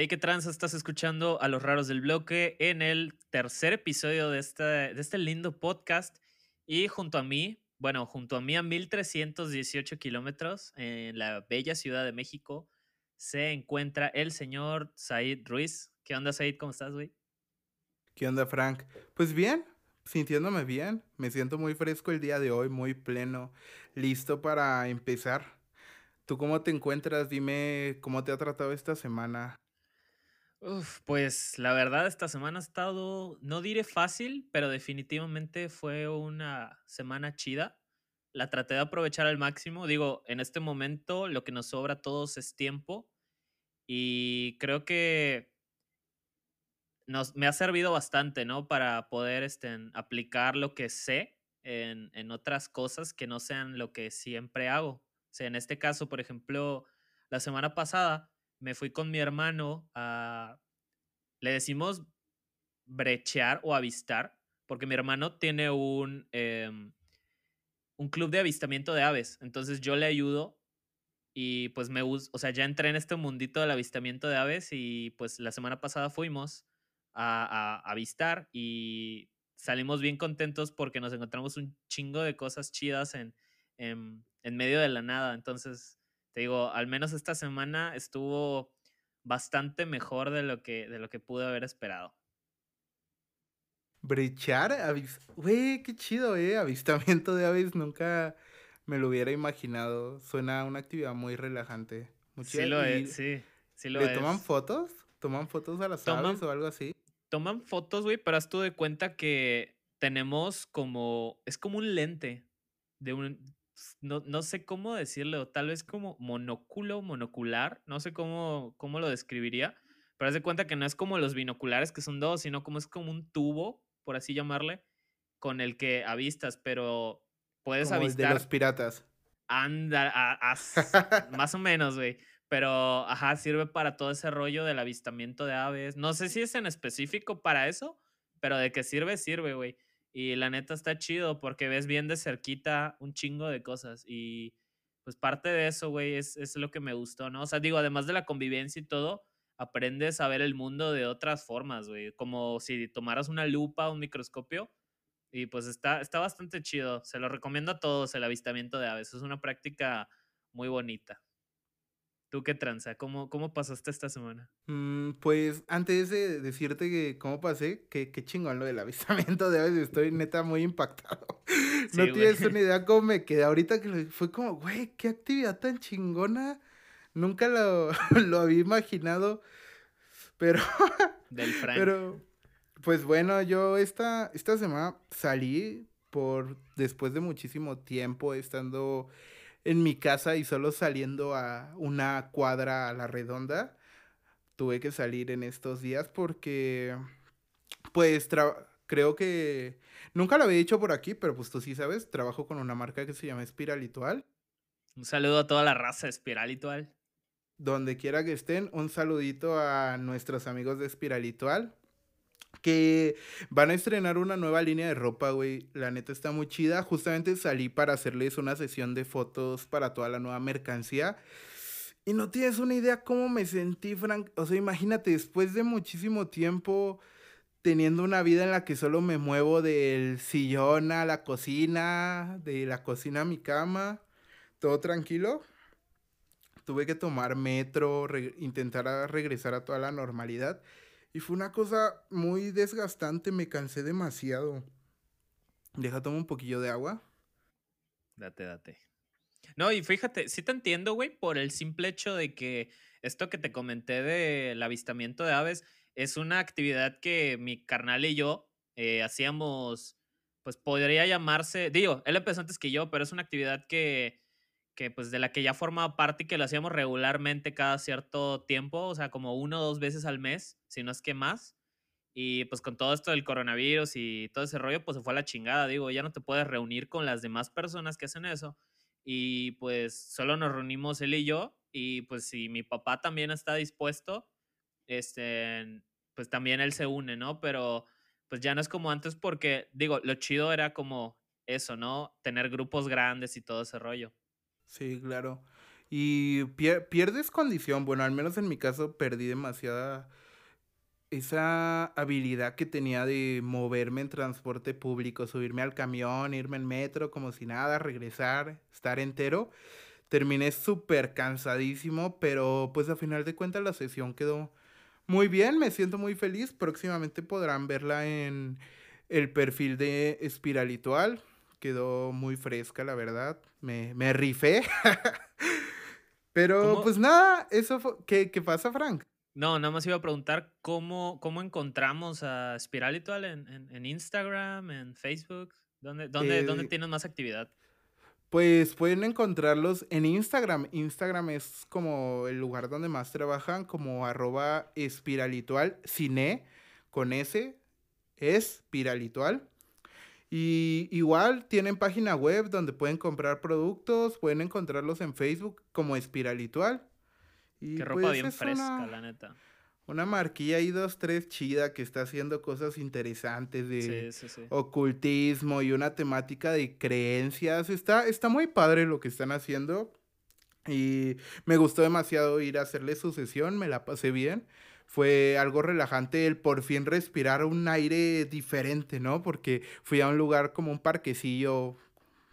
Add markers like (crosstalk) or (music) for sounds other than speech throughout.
Hey, ¿qué tranza? Estás escuchando a los raros del bloque en el tercer episodio de este, de este lindo podcast. Y junto a mí, bueno, junto a mí a 1318 kilómetros en la bella Ciudad de México, se encuentra el señor Said Ruiz. ¿Qué onda, Said? ¿Cómo estás, güey? ¿Qué onda, Frank? Pues bien, sintiéndome bien. Me siento muy fresco el día de hoy, muy pleno, listo para empezar. ¿Tú cómo te encuentras? Dime cómo te ha tratado esta semana. Pues la verdad esta semana ha estado, no diré fácil, pero definitivamente fue una semana chida. La traté de aprovechar al máximo. Digo, en este momento lo que nos sobra a todos es tiempo y creo que nos, me ha servido bastante, ¿no? Para poder este, aplicar lo que sé en, en otras cosas que no sean lo que siempre hago. O en este caso, por ejemplo, la semana pasada me fui con mi hermano a, le decimos brechear o avistar, porque mi hermano tiene un, em, un club de avistamiento de aves, entonces yo le ayudo y pues me o sea, ya entré en este mundito del avistamiento de aves y pues la semana pasada fuimos a, avistar y salimos bien contentos porque nos encontramos un chingo de cosas chidas en, en medio de la nada, entonces te digo, al menos esta semana estuvo bastante mejor de lo que, de lo que pude haber esperado. Brechar, güey, qué chido, eh. Avistamiento de aves, nunca me lo hubiera imaginado. Suena una actividad muy relajante. sí lo es, sí, sí lo ¿Le toman fotos? ¿Toman fotos a las aves o algo así? Toman fotos, güey, pero haz tú de cuenta que tenemos como, es como un lente de un, no, no, sé cómo decirlo, tal vez como monóculo, monocular, no sé cómo, cómo lo describiría, pero haz de cuenta que no es como los binoculares que son dos, sino como es como un tubo, por así llamarle, con el que avistas, pero puedes como avistar. El de los piratas. Anda, más o (laughs) menos, güey. Pero, ajá, sirve para todo ese rollo del avistamiento de aves. No sé si es en específico para eso, pero de que sirve, sirve, güey. Y la neta está chido porque ves bien de cerquita un chingo de cosas. Y pues parte de eso, güey, es, es lo que me gustó, ¿no? O sea, digo, además de la convivencia y todo, aprendes a ver el mundo de otras formas, güey. Como si tomaras una lupa, un microscopio. Y pues está, está bastante chido. Se lo recomiendo a todos el avistamiento de aves. Es una práctica muy bonita. ¿Tú qué tranza? ¿Cómo, cómo pasaste esta semana? Mm, pues antes de decirte que cómo pasé, que qué chingón lo del avistamiento de aves, estoy neta muy impactado. (laughs) no tienes una (laughs) idea cómo me quedé ahorita que fue como, güey, qué actividad tan chingona. Nunca lo, (laughs) lo había imaginado. Pero. Del Frank. Pero, pues bueno, yo esta, esta semana salí por después de muchísimo tiempo estando en mi casa y solo saliendo a una cuadra a la redonda. Tuve que salir en estos días porque, pues, creo que nunca lo había dicho por aquí, pero pues tú sí sabes, trabajo con una marca que se llama Espiralitual. Un saludo a toda la raza Espiralitual. Donde quiera que estén, un saludito a nuestros amigos de Espiralitual que van a estrenar una nueva línea de ropa, güey. La neta está muy chida. Justamente salí para hacerles una sesión de fotos para toda la nueva mercancía. Y no tienes una idea cómo me sentí, Frank. O sea, imagínate, después de muchísimo tiempo teniendo una vida en la que solo me muevo del sillón a la cocina, de la cocina a mi cama, todo tranquilo. Tuve que tomar metro, intentar regresar a toda la normalidad. Y fue una cosa muy desgastante, me cansé demasiado. Deja, tomar un poquillo de agua. Date, date. No, y fíjate, sí te entiendo, güey, por el simple hecho de que esto que te comenté del avistamiento de aves es una actividad que mi carnal y yo eh, hacíamos, pues podría llamarse, digo, él empezó antes que yo, pero es una actividad que que pues de la que ya formaba parte y que lo hacíamos regularmente cada cierto tiempo, o sea, como uno o dos veces al mes, si no es que más. Y pues con todo esto del coronavirus y todo ese rollo, pues se fue a la chingada. Digo, ya no te puedes reunir con las demás personas que hacen eso. Y pues solo nos reunimos él y yo. Y pues si mi papá también está dispuesto, este, pues también él se une, ¿no? Pero pues ya no es como antes porque, digo, lo chido era como eso, ¿no? Tener grupos grandes y todo ese rollo. Sí, claro. Y pierdes condición, bueno, al menos en mi caso perdí demasiada esa habilidad que tenía de moverme en transporte público, subirme al camión, irme en metro como si nada, regresar, estar entero. Terminé súper cansadísimo, pero pues a final de cuentas la sesión quedó muy bien, me siento muy feliz. Próximamente podrán verla en el perfil de Espiralitual. Quedó muy fresca, la verdad. Me, me rifé. (laughs) pero pues nada, eso fue... ¿Qué, ¿Qué pasa, Frank? No, nada más iba a preguntar cómo, cómo encontramos a Spiralitual en, en, Instagram, en Facebook. ¿Dónde, dónde, ¿Dónde eh, tienen más actividad? Pues pueden encontrarlos en Instagram. Instagram es como el lugar donde más trabajan, como arroba espiralitual, cine, con S, espiralitual. Y igual tienen página web donde pueden comprar productos, pueden encontrarlos en Facebook como espiralitual. Y Qué ropa pues, bien fresca, la neta. Una marquilla ahí dos, tres chida que está haciendo cosas interesantes de ocultismo y una temática de creencias. Está, está muy padre lo que están haciendo. Y me gustó demasiado ir a hacerle su sesión, me la pasé bien. Fue algo relajante el por fin respirar un aire diferente, ¿no? Porque fui a un lugar como un parquecillo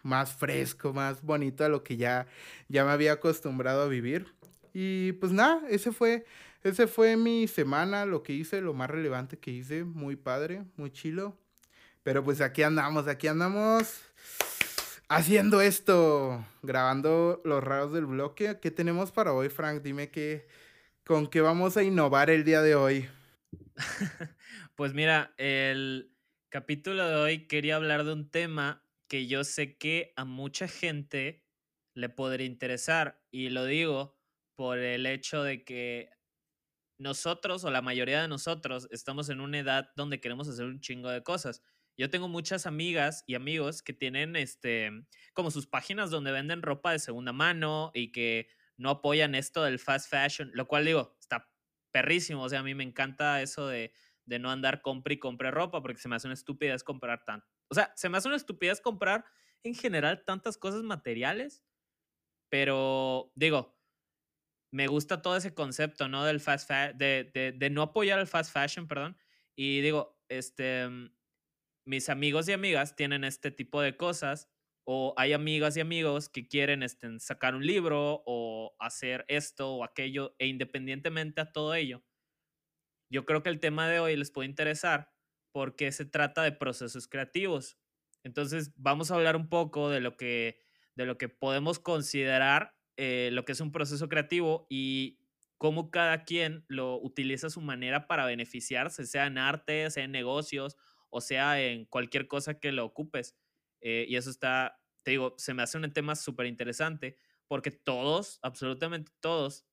más fresco, más bonito a lo que ya, ya me había acostumbrado a vivir. Y pues nada, ese fue, ese fue mi semana, lo que hice, lo más relevante que hice, muy padre, muy chilo. Pero pues aquí andamos, aquí andamos haciendo esto, grabando los raros del bloque. ¿Qué tenemos para hoy, Frank? Dime qué, con qué vamos a innovar el día de hoy. (laughs) pues mira, el capítulo de hoy quería hablar de un tema que yo sé que a mucha gente le podría interesar. Y lo digo por el hecho de que nosotros o la mayoría de nosotros estamos en una edad donde queremos hacer un chingo de cosas. Yo tengo muchas amigas y amigos que tienen este como sus páginas donde venden ropa de segunda mano y que no apoyan esto del fast fashion, lo cual digo, está perrísimo, o sea, a mí me encanta eso de, de no andar compra y compre ropa porque se me hace una estupidez comprar tanto. O sea, se me hace una estupidez comprar en general tantas cosas materiales, pero digo, me gusta todo ese concepto, ¿no? Del fast fashion, de, no apoyar al fast fashion, perdón. Y digo, este, mis amigos y amigas tienen este tipo de cosas, o hay amigas y amigos que quieren este, sacar un libro o hacer esto o aquello, e independientemente a todo ello, yo creo que el tema de hoy les puede interesar porque se trata de procesos creativos. Entonces, vamos a hablar un poco de lo que, de lo que podemos considerar eh, lo que es un proceso creativo y cómo cada quien lo utiliza a su manera para beneficiarse, sea en arte, sea en negocios o sea en cualquier cosa que lo ocupes. Eh, y eso está, te digo, se me hace un tema súper interesante porque todos, absolutamente todos,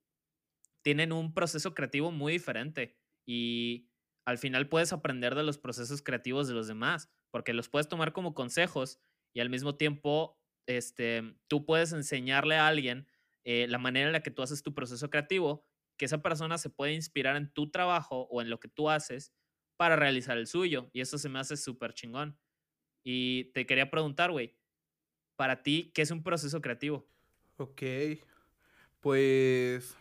tienen un proceso creativo muy diferente y al final puedes aprender de los procesos creativos de los demás porque los puedes tomar como consejos y al mismo tiempo este, tú puedes enseñarle a alguien eh, la manera en la que tú haces tu proceso creativo, que esa persona se puede inspirar en tu trabajo o en lo que tú haces para realizar el suyo. Y eso se me hace súper chingón. Y te quería preguntar, güey, para ti, ¿qué es un proceso creativo? Ok, pues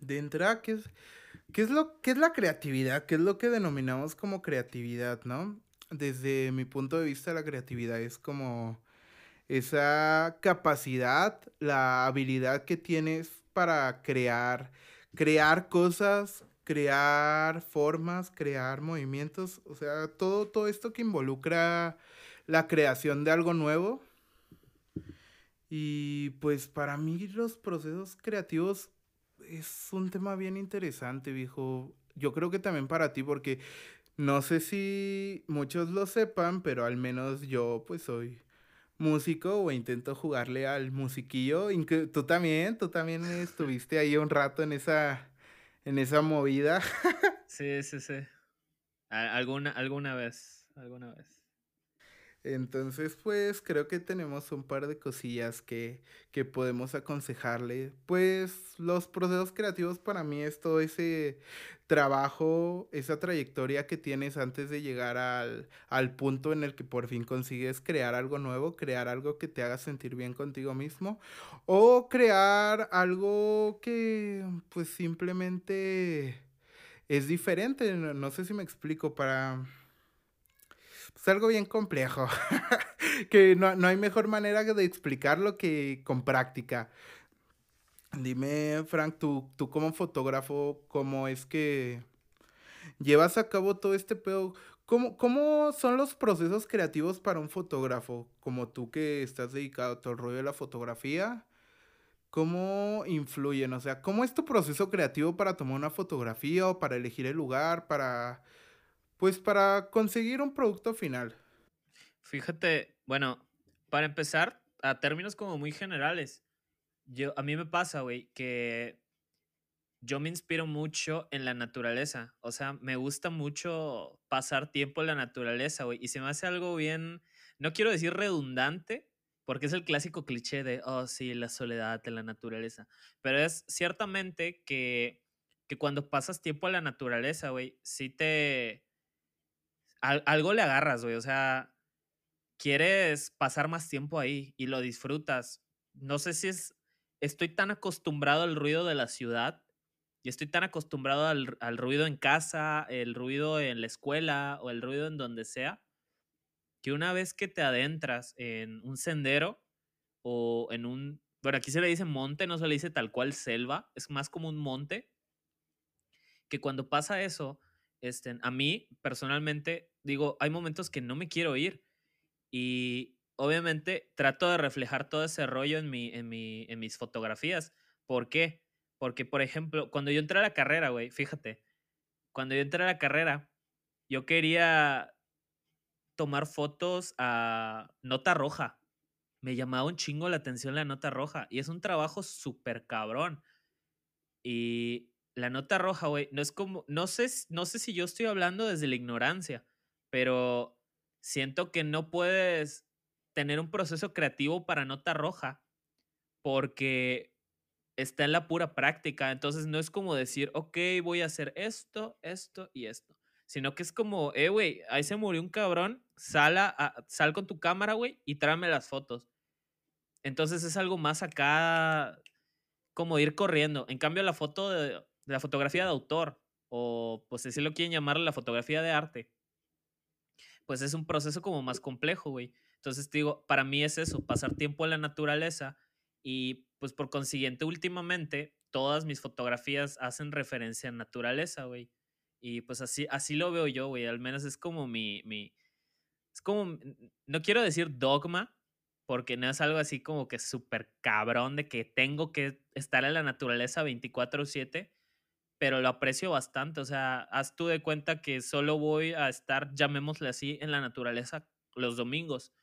de entrada, ¿qué es, qué es, lo, qué es la creatividad? ¿Qué es lo que denominamos como creatividad, no? Desde mi punto de vista, la creatividad es como esa capacidad, la habilidad que tienes para crear, crear cosas, crear formas, crear movimientos, o sea, todo, todo esto que involucra la creación de algo nuevo. Y pues para mí los procesos creativos es un tema bien interesante, viejo. Yo creo que también para ti, porque no sé si muchos lo sepan, pero al menos yo pues soy músico o intento jugarle al musiquillo. Tú también, tú también estuviste ahí un rato en esa, en esa movida. (laughs) sí, sí, sí. Alguna, alguna vez, alguna vez. Entonces, pues creo que tenemos un par de cosillas que, que podemos aconsejarle. Pues los procesos creativos para mí es todo ese trabajo, esa trayectoria que tienes antes de llegar al, al punto en el que por fin consigues crear algo nuevo, crear algo que te haga sentir bien contigo mismo o crear algo que pues simplemente es diferente. No, sé si me explico para es algo bien complejo, (laughs) que no, hay mejor manera de explicarlo que con práctica. Dime, Frank, tú, tú como fotógrafo, ¿cómo es que llevas a cabo todo este pedo? ¿Cómo, ¿Cómo son los procesos creativos para un fotógrafo? Como tú que estás dedicado a todo el rollo de la fotografía, ¿cómo influyen? O sea, ¿cómo es tu proceso creativo para tomar una fotografía o para elegir el lugar, para pues para conseguir un producto final. Fíjate, bueno, para empezar, a términos como muy generales, yo, a mí me pasa, güey, que yo me inspiro mucho en la naturaleza. O sea, me gusta mucho pasar tiempo en la naturaleza, güey. Y se me hace algo bien, no quiero decir redundante, porque es el clásico cliché de, oh, sí, la soledad de la naturaleza. Pero es ciertamente que, que cuando pasas tiempo en la naturaleza, güey, sí te, algo le agarras, güey. O sea, quieres pasar más tiempo ahí y lo disfrutas. No sé si es. Estoy tan acostumbrado al ruido de la ciudad y estoy tan acostumbrado al, al ruido en casa, el ruido en la escuela o el ruido en donde sea, que una vez que te adentras en un sendero o en un. Bueno, aquí se le dice monte, no se le dice tal cual selva, es más como un monte. Que cuando pasa eso, este, a mí personalmente digo, hay momentos que no me quiero ir y obviamente trato de reflejar todo ese rollo en, mi, en, mi, en mis fotografías. ¿Por qué? Porque, por ejemplo, cuando yo entré a la carrera, güey, fíjate, cuando yo entré a la carrera, yo quería tomar fotos a nota roja. Me llamaba un chingo la atención la nota roja y es un trabajo súper cabrón. Y la nota roja, güey, no es como, no sé, no sé si yo estoy hablando desde la ignorancia, pero siento que no puedes tener un proceso creativo para nota roja porque está en la pura práctica. Entonces no es como decir, ok, voy a hacer esto, esto y esto. Sino que es como, eh, güey, ahí se murió un cabrón, sal, sal con tu cámara, güey, y tráeme las fotos. Entonces es algo más acá, como ir corriendo. En cambio, la foto de, la fotografía de autor, o pues si lo quieren llamar la fotografía de arte, pues es un proceso como más complejo, güey. Entonces, digo, para mí es eso, pasar tiempo en la naturaleza y pues por consiguiente, últimamente, todas mis fotografías hacen referencia a naturaleza, güey. Y pues así, así lo veo yo, güey. Al menos es como mi, mi, es como, no quiero decir dogma, porque no es algo así como que súper cabrón de que tengo que estar en la naturaleza 24/7, pero lo aprecio bastante. O sea, haz tú de cuenta que solo voy a estar, llamémosle así, en la naturaleza los domingos,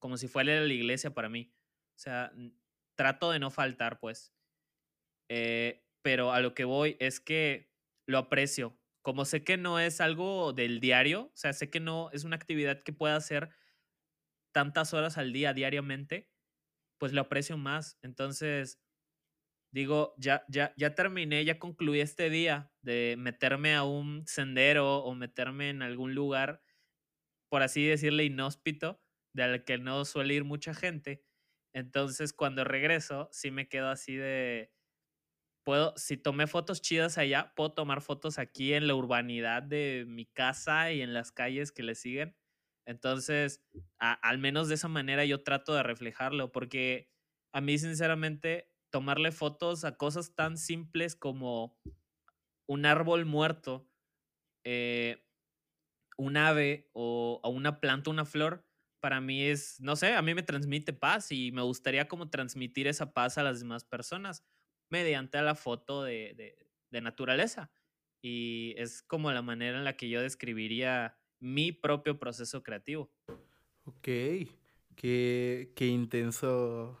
como si fuera la iglesia para mí. O sea, trato de no faltar, pues. Eh, pero a lo que voy es que lo aprecio. Como sé que no es algo del diario, o sea, sé que no es una actividad que pueda hacer tantas horas al día diariamente, pues lo aprecio más. Entonces, digo, ya, ya, ya terminé, ya concluí este día de meterme a un sendero o meterme en algún lugar, por así decirle, inhóspito, del que no suele ir mucha gente. Entonces, cuando regreso, sí me quedo así de, puedo, si tomé fotos chidas allá, puedo tomar fotos aquí en la urbanidad de mi casa y en las calles que le siguen. Entonces, al menos de esa manera yo trato de reflejarlo, porque a mí sinceramente tomarle fotos a cosas tan simples como un árbol muerto, eh, un ave o, una planta, una flor, para mí es, no sé, a mí me transmite paz y me gustaría como transmitir esa paz a las demás personas mediante la foto de, de naturaleza. Y es como la manera en la que yo describiría mi propio proceso creativo. Ok, qué, qué intenso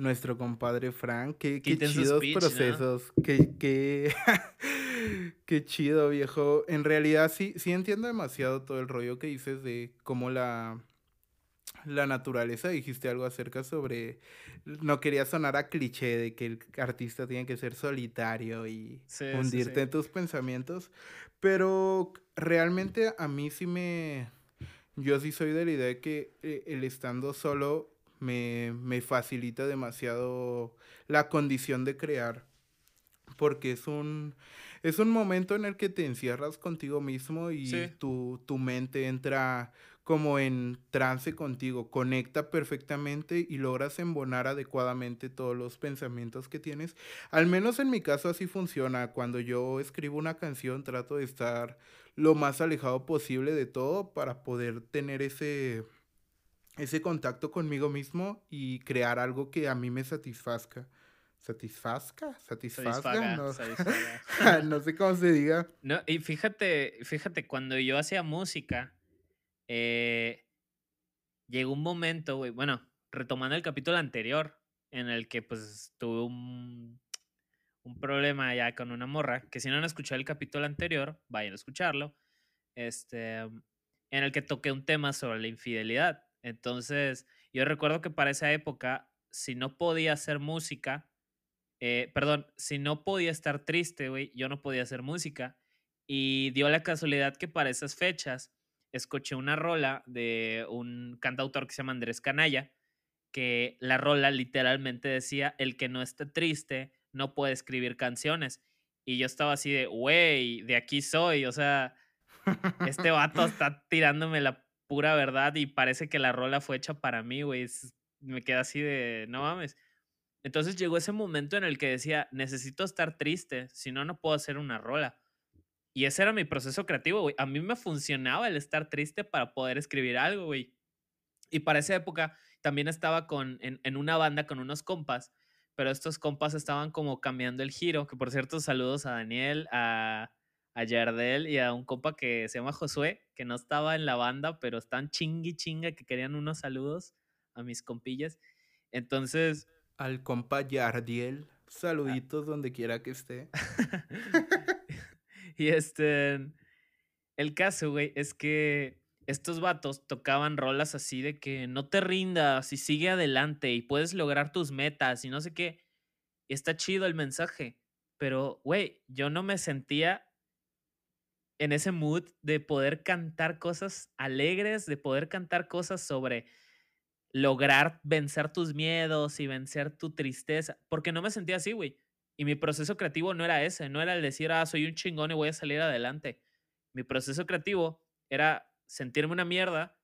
nuestro compadre Frank. Qué, qué chidos procesos. Qué, (laughs) Qué chido, viejo. En realidad sí, sí entiendo demasiado todo el rollo que dices de cómo la, la naturaleza. Dijiste algo acerca sobre. No quería sonar a cliché de que el artista tiene que ser solitario y hundirte en tus pensamientos. Pero realmente a mí sí me. Yo sí soy de la idea de que eh, el estando solo me, me facilita demasiado la condición de crear. Porque es un es un momento en el que te encierras contigo mismo y tu, tu, mente entra como en trance contigo, conecta perfectamente y logras embonar adecuadamente todos los pensamientos que tienes. Al menos en mi caso así funciona. Cuando yo escribo una canción trato de estar lo más alejado posible de todo para poder tener ese, ese contacto conmigo mismo y crear algo que a mí me satisfazca. Satisfazca, satisfazca, no, (laughs) no, sé cómo se diga. No, y fíjate, fíjate, cuando yo hacía música, eh, llegó un momento, güey, bueno, retomando el capítulo anterior, en el que pues tuve un, un problema ya con una morra, que si no han escuchado el capítulo anterior, vayan a escucharlo, este, en el que toqué un tema sobre la infidelidad. Entonces, yo recuerdo que para esa época, si no podía hacer música, eh, perdón, si no podía estar triste, güey, yo no podía hacer música. Y dio la casualidad que para esas fechas escuché una rola de un cantautor que se llama Andrés Canalla, que la rola literalmente decía, el que no esté triste no puede escribir canciones. Y yo estaba así de, güey, de aquí soy, o sea, este vato (laughs) está tirándome la pura verdad y parece que la rola fue hecha para mí, güey. Me queda así de, no mames. Entonces llegó ese momento en el que decía, necesito estar triste, si no, no puedo hacer una rola. Y ese era mi proceso creativo, güey. A mí me funcionaba el estar triste para poder escribir algo, güey. Y para esa época también estaba con, en, una banda con unos compas, pero estos compas estaban como cambiando el giro, que por cierto, saludos a Daniel, a, a Yardel y a un compa que se llama Josué, que no estaba en la banda, pero están chingui chinga que querían unos saludos a mis compillas. Entonces, al compa Yardiel. Ah. Saluditos donde quiera que esté. (laughs) y este. El caso, güey, es que estos vatos tocaban rolas así de que no te rindas y sigue adelante y puedes lograr tus metas y no sé qué. Y está chido el mensaje. Pero, güey, yo no me sentía en ese mood de poder cantar cosas alegres, de poder cantar cosas sobre lograr vencer tus miedos y vencer tu tristeza, porque no me sentía así, güey. Y mi proceso creativo no era ese, no era el decir, ah, soy un chingón y voy a salir adelante. Mi proceso creativo era sentirme una mierda,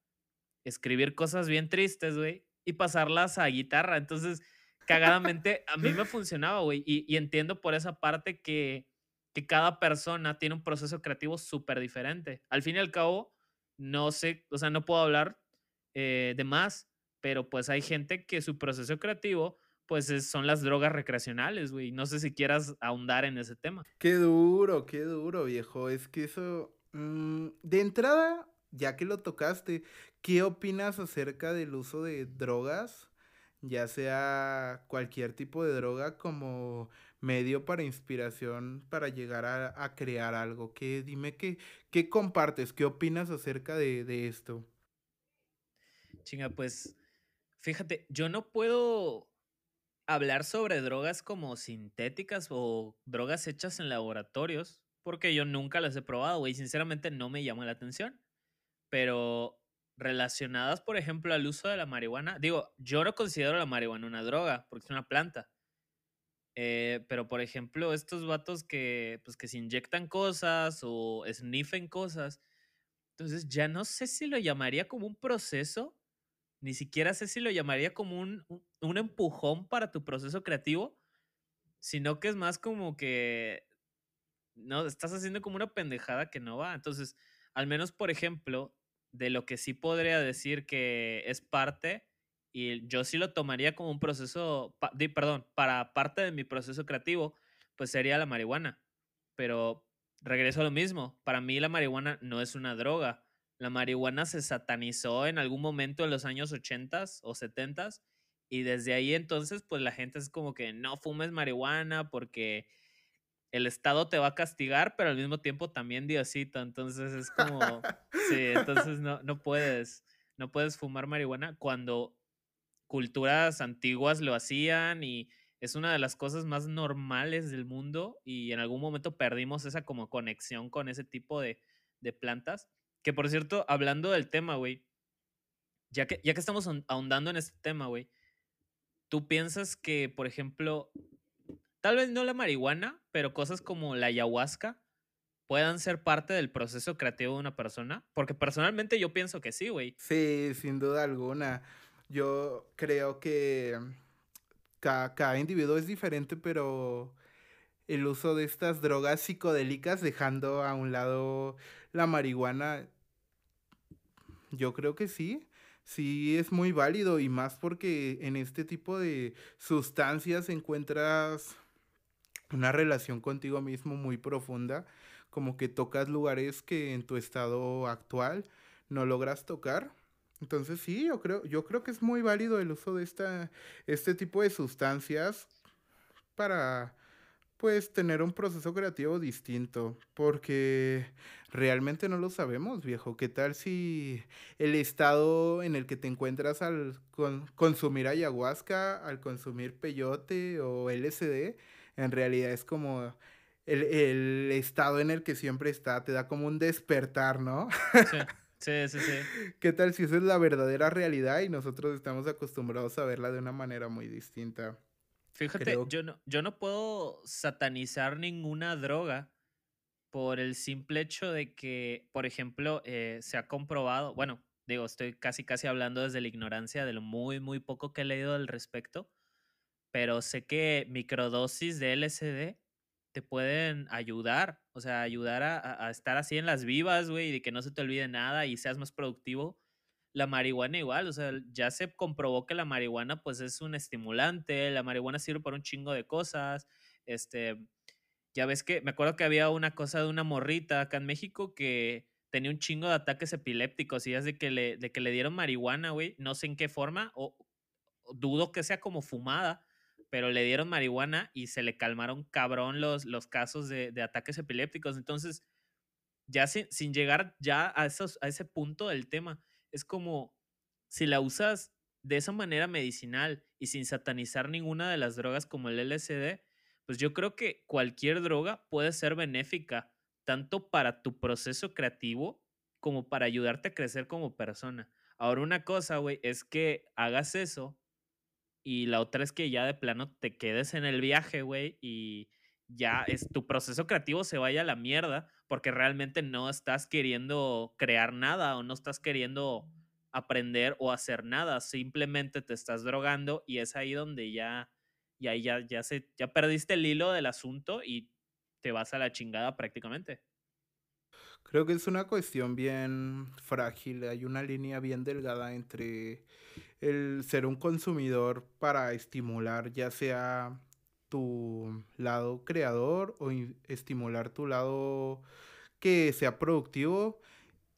escribir cosas bien tristes, güey, y pasarlas a guitarra. Entonces, cagadamente, a mí me funcionaba, güey. Y, entiendo por esa parte que, que cada persona tiene un proceso creativo súper diferente. Al fin y al cabo, no sé, o sea, no puedo hablar eh, de más, pero pues hay gente que su proceso creativo pues son las drogas recreacionales, güey. No sé si quieras ahondar en ese tema. Qué duro, qué duro, viejo. Es que eso, mm, de entrada, ya que lo tocaste, ¿qué opinas acerca del uso de drogas? Ya sea cualquier tipo de droga como medio para inspiración para llegar a, crear algo. ¿Qué, dime qué, qué compartes, qué opinas acerca de, de esto. Chinga, pues Fíjate, yo no puedo hablar sobre drogas como sintéticas o drogas hechas en laboratorios, porque yo nunca las he probado, güey. Sinceramente no me llama la atención. Pero relacionadas, por ejemplo, al uso de la marihuana, digo, yo no considero la marihuana una droga, porque es una planta. Eh, pero, por ejemplo, estos vatos que, pues, que se inyectan cosas o sniffen cosas, entonces ya no sé si lo llamaría como un proceso ni siquiera sé si lo llamaría como un, un empujón para tu proceso creativo, sino que es más como que no estás haciendo como una pendejada que no va. Entonces, al menos, por ejemplo, de lo que sí podría decir que es parte, y yo sí lo tomaría como un proceso, perdón, para parte de mi proceso creativo, pues sería la marihuana. Pero regreso a lo mismo, para mí la marihuana no es una droga, la marihuana se satanizó en algún momento en los años 80 o 70 y desde ahí entonces pues la gente es como que no fumes marihuana porque el Estado te va a castigar, pero al mismo tiempo también Diosito. Entonces es como, sí, entonces (laughs) no, no puedes, no puedes fumar marihuana cuando culturas antiguas lo hacían y es una de las cosas más normales del mundo y en algún momento perdimos esa como conexión con ese tipo de, de plantas. Que por cierto, hablando del tema, güey, ya que, ya que estamos ahondando en este tema, güey, ¿tú piensas que, por ejemplo, tal vez no la marihuana, pero cosas como la ayahuasca puedan ser parte del proceso creativo de una persona? Porque personalmente yo pienso que sí, güey. Sí, sin duda alguna. Yo creo que cada, individuo es diferente, pero el uso de estas drogas psicodélicas, dejando a un lado la marihuana, yo creo que sí. Sí, es muy válido y más porque en este tipo de sustancias encuentras una relación contigo mismo muy profunda, como que tocas lugares que en tu estado actual no logras tocar. Entonces sí, yo creo, yo creo que es muy válido el uso de esta, este tipo de sustancias para pues tener un proceso creativo distinto, porque realmente no lo sabemos, viejo. ¿Qué tal si el estado en el que te encuentras al consumir ayahuasca, al consumir peyote o LSD, en realidad es como el, el, estado en el que siempre está, te da como un despertar, ¿no? Sí. (laughs) Sí, sí, sí. ¿Qué tal si esa es la verdadera realidad y nosotros estamos acostumbrados a verla de una manera muy distinta? Fíjate, yo, no, yo no puedo satanizar ninguna droga por el simple hecho de que, por ejemplo, eh, se ha comprobado, bueno, digo, estoy casi casi hablando desde la ignorancia de lo muy, muy poco que he leído al respecto, pero sé que microdosis de LSD te pueden ayudar, o sea, ayudar a, estar así en las vivas, güey, de que no se te olvide nada y seas más productivo. La marihuana igual, o sea, ya se comprobó que la marihuana pues es un estimulante, la marihuana sirve para un chingo de cosas, este, ya ves que, me acuerdo que había una cosa de una morrita acá en México que tenía un chingo de ataques epilépticos y es de le, de que le dieron marihuana, güey, no sé en qué forma, o dudo que sea como fumada, pero le dieron marihuana y se le calmaron cabrón los, los casos de, ataques epilépticos. Entonces, ya sin, sin llegar ya a, esos, a ese punto del tema, es como si la usas de esa manera medicinal y sin satanizar ninguna de las drogas como el LSD, pues yo creo que cualquier droga puede ser benéfica, tanto para tu proceso creativo como para ayudarte a crecer como persona. Ahora, una cosa, güey, es que hagas eso y la otra es que ya de plano te quedes en el viaje, güey, y ya es tu proceso creativo se vaya a la mierda porque realmente no estás queriendo crear nada o no estás queriendo aprender o hacer nada, simplemente te estás drogando y es ahí donde ya y ahí ya ya se ya perdiste el hilo del asunto y te vas a la chingada prácticamente. Creo que es una cuestión bien frágil, hay una línea bien delgada entre el ser un consumidor para estimular ya sea tu lado creador o estimular tu lado que sea productivo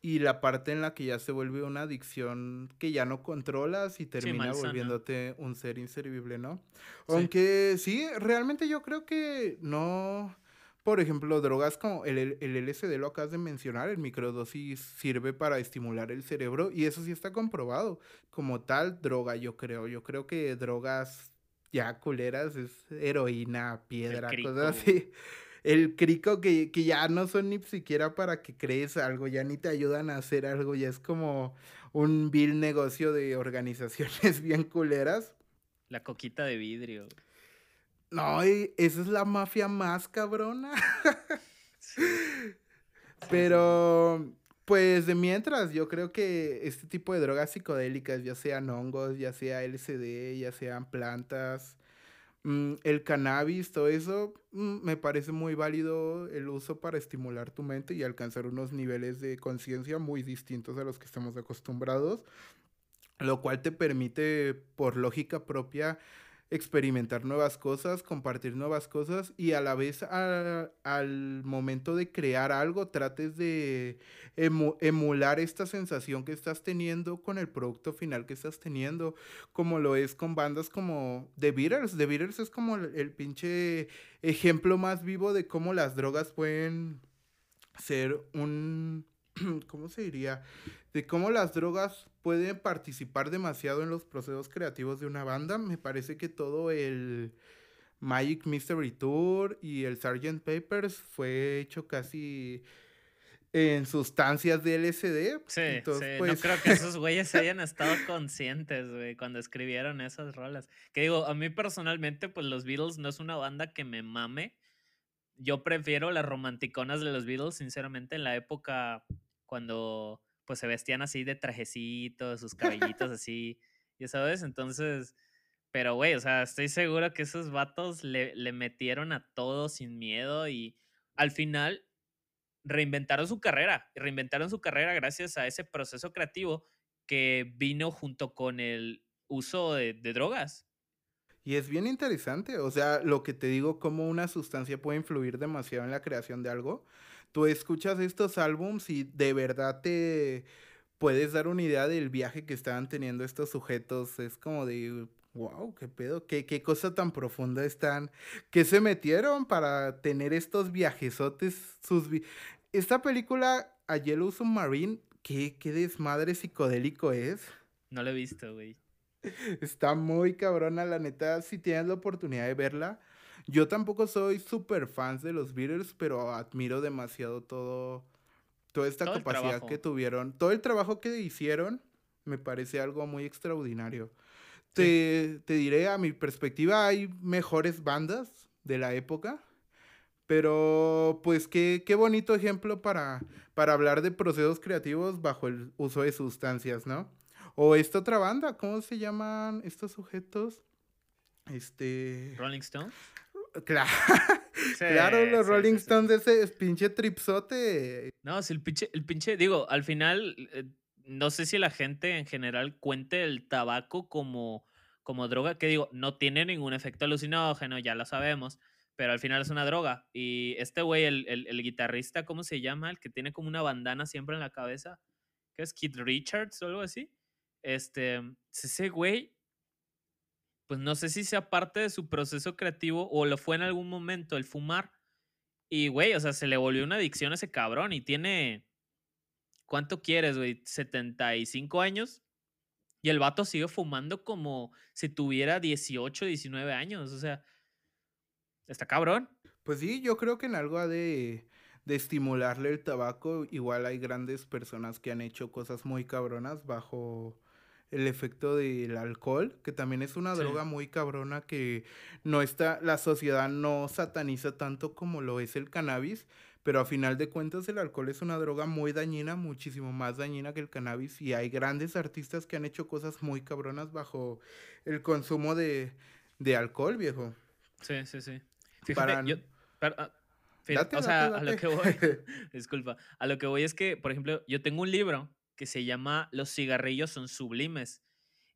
y la parte en la que ya se vuelve una adicción que ya no controlas y termina volviéndote un ser inservible, ¿no? Aunque sí, realmente yo creo que no por ejemplo, drogas como el, el LSD lo acabas de mencionar, el microdosis sirve para estimular el cerebro y eso sí está comprobado. Como tal, droga, yo creo. Yo creo que drogas ya culeras es heroína, piedra, cosas así. (laughs) El crico que, que ya no son ni siquiera para que crees algo, ya ni te ayudan a hacer algo, ya es como un vil negocio de organizaciones (laughs) bien culeras. La coquita de vidrio. No, esa es la mafia más cabrona. (laughs) Pero, pues de mientras, yo creo que este tipo de drogas psicodélicas, ya sean hongos, ya sea LSD, ya sean plantas, mm, el cannabis, todo eso, mm, me parece muy válido el uso para estimular tu mente y alcanzar unos niveles de conciencia muy distintos a los que estamos acostumbrados, lo cual te permite, por lógica propia, experimentar nuevas cosas, compartir nuevas cosas y a la vez al momento de crear algo trates de emular esta sensación que estás teniendo con el producto final que estás teniendo, como lo es con bandas como The Beatles. The Beatles es como el, el pinche ejemplo más vivo de cómo las drogas pueden ser un, (clears throat) ¿cómo se diría? De cómo las drogas pueden participar demasiado en los procesos creativos de una banda. Me parece que todo el Magic Mystery Tour y el Sgt. Papers fue hecho casi en sustancias de LSD. Sí, sí. no pues creo que esos (laughs) güeyes hayan estado conscientes, güey, cuando escribieron esas rolas. Que digo, a mí personalmente, pues los Beatles no es una banda que me mame. Yo prefiero las romanticonas de los Beatles, sinceramente, en la época cuando pues se vestían así de trajecitos, sus (laughs) cabellitos así, ya sabes, entonces, pero güey, o sea, estoy seguro que esos vatos le, le metieron a todo sin miedo y al final reinventaron su carrera, reinventaron su carrera gracias a ese proceso creativo que vino junto con el uso de, de drogas. Y es bien interesante, o sea, lo que te digo, cómo una sustancia puede influir demasiado en la creación de algo tú escuchas estos álbums y de verdad te puedes dar una idea del viaje que estaban teniendo estos sujetos. Es como de, wow, qué pedo, qué, qué cosa tan profunda están, que se metieron para tener estos viajesotes. Sus Esta película, A Yellow Submarine, ¿qué, qué desmadre psicodélico es. No lo he visto, güey. Está muy cabrona, la neta. Si tienes la oportunidad de verla, yo tampoco soy súper fan de los Beatles, pero admiro demasiado todo, toda esta capacidad que tuvieron. Todo el trabajo que hicieron me parece algo muy extraordinario. Te, te, diré, a mi perspectiva, hay mejores bandas de la época. Pero, pues, qué, qué bonito ejemplo para, para hablar de procesos creativos bajo el uso de sustancias, ¿no? O esta otra banda, ¿cómo se llaman estos sujetos? Este. Rolling Stones. Claro, (laughs) claro los Rolling Stones ese pinche tripsote. No, si el pinche, el pinche, digo, al final, eh, no sé si la gente en general cuente el tabaco como, como droga, que digo, no tiene ningún efecto alucinógeno, ya lo sabemos, pero al final es una droga. Y este güey, el, el, guitarrista, ¿cómo se llama? El que tiene como una bandana siempre en la cabeza, que es Keith Richards o algo así. Este, ese güey pues no sé si sea parte de su proceso creativo o lo fue en algún momento el fumar. Y, güey, o sea, se le volvió una adicción a ese cabrón y tiene, ¿cuánto quieres, güey? 75 años. Y el vato sigue fumando como si tuviera 18, 19 años. O sea, está cabrón. Pues sí, yo creo que en algo de, de estimularle el tabaco, igual hay grandes personas que han hecho cosas muy cabronas bajo el efecto del alcohol, que también es una droga muy cabrona que no está, la sociedad no sataniza tanto como lo es el cannabis, pero a final de cuentas el alcohol es una droga muy dañina, muchísimo más dañina que el cannabis y hay grandes artistas que han hecho cosas muy cabronas bajo el consumo de, alcohol, viejo. Sí, sí, sí. Fíjate, yo, ah, o sea, a lo que voy, (laughs) disculpa, a lo que voy es que, por ejemplo, yo tengo un libro que se llama Los cigarrillos son sublimes.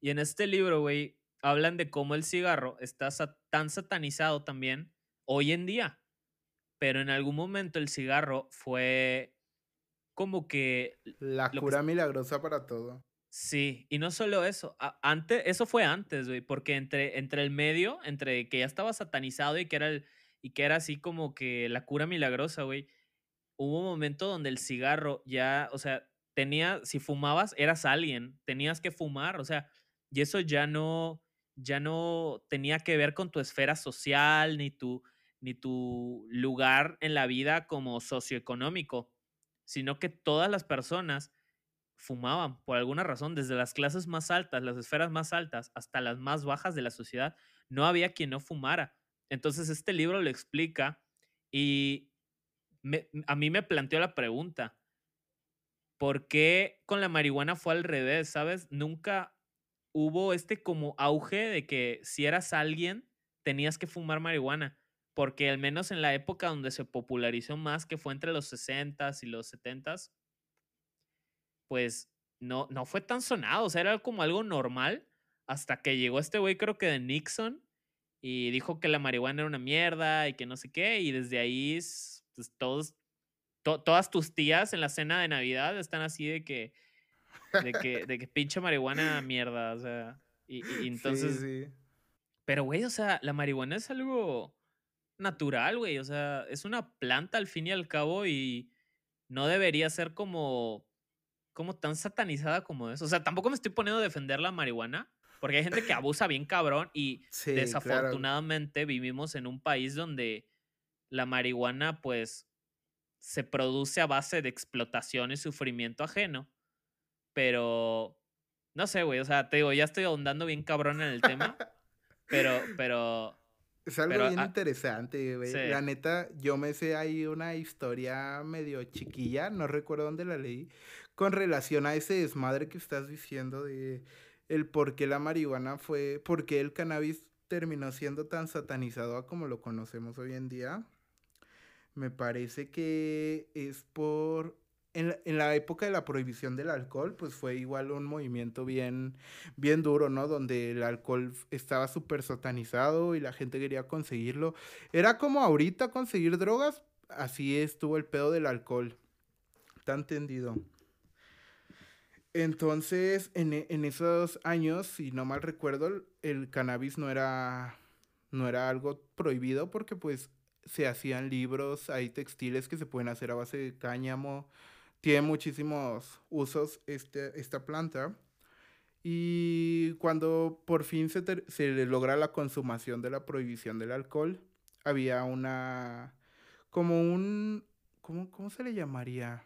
Y en este libro, güey, hablan de cómo el cigarro está tan satanizado también hoy en día. Pero en algún momento el cigarro fue como que... La cura milagrosa para todo. Sí, y no solo eso, antes, eso fue antes, güey, porque entre, entre el medio, entre que ya estaba satanizado y que era el, y que era así como que la cura milagrosa, güey, hubo un momento donde el cigarro ya, o sea, tenía, si fumabas, eras alguien, tenías que fumar, o sea, y eso ya no, ya no tenía que ver con tu esfera social, ni tu, ni tu lugar en la vida como socioeconómico, sino que todas las personas fumaban por alguna razón, desde las clases más altas, las esferas más altas, hasta las más bajas de la sociedad, no había quien no fumara. Entonces este libro lo explica y a mí me planteó la pregunta, ¿Por qué con la marihuana fue al revés, sabes? Nunca hubo este como auge de que si eras alguien tenías que fumar marihuana, porque al menos en la época donde se popularizó más, que fue entre los 60s y los 70s, pues no, no fue tan sonado, o sea, era como algo normal hasta que llegó este güey, creo que de Nixon, y dijo que la marihuana era una mierda y que no sé qué, y desde ahí pues, todos, todas tus tías en la cena de Navidad están así de que, de que, de que pinche marihuana mierda, o sea, y, entonces... Sí, sí. Pero, güey, o sea, la marihuana es algo natural, güey, o sea, es una planta al fin y al cabo y no debería ser como, como tan satanizada como eso. O sea, tampoco me estoy poniendo a defender la marihuana, porque hay gente que abusa bien cabrón y desafortunadamente vivimos en un país donde la marihuana pues se produce a base de explotación y sufrimiento ajeno. Pero no sé, güey, o sea, te digo, ya estoy ahondando bien cabrón en el tema, pero (laughs) pero es algo bien ah, interesante, güey. La neta, yo me sé ahí una historia medio chiquilla, no recuerdo dónde la leí, con relación a ese desmadre que estás diciendo de el por qué la marihuana fue, por qué el cannabis terminó siendo tan satanizado como lo conocemos hoy en día. Me parece que es por... En la, época de la prohibición del alcohol, pues fue igual un movimiento bien, bien duro, ¿no? Donde el alcohol estaba súper satanizado y la gente quería conseguirlo. Era como ahorita conseguir drogas, así estuvo el pedo del alcohol. Tan tendido. Entonces, en, e, en, esos años, si no mal recuerdo, el, cannabis no era, no era algo prohibido porque pues se hacían libros, hay textiles que se pueden hacer a base de cáñamo, tiene muchísimos usos este, esta planta. Y cuando por fin se, se logra la consumación de la prohibición del alcohol, había una, como un, ¿cómo, cómo se le llamaría?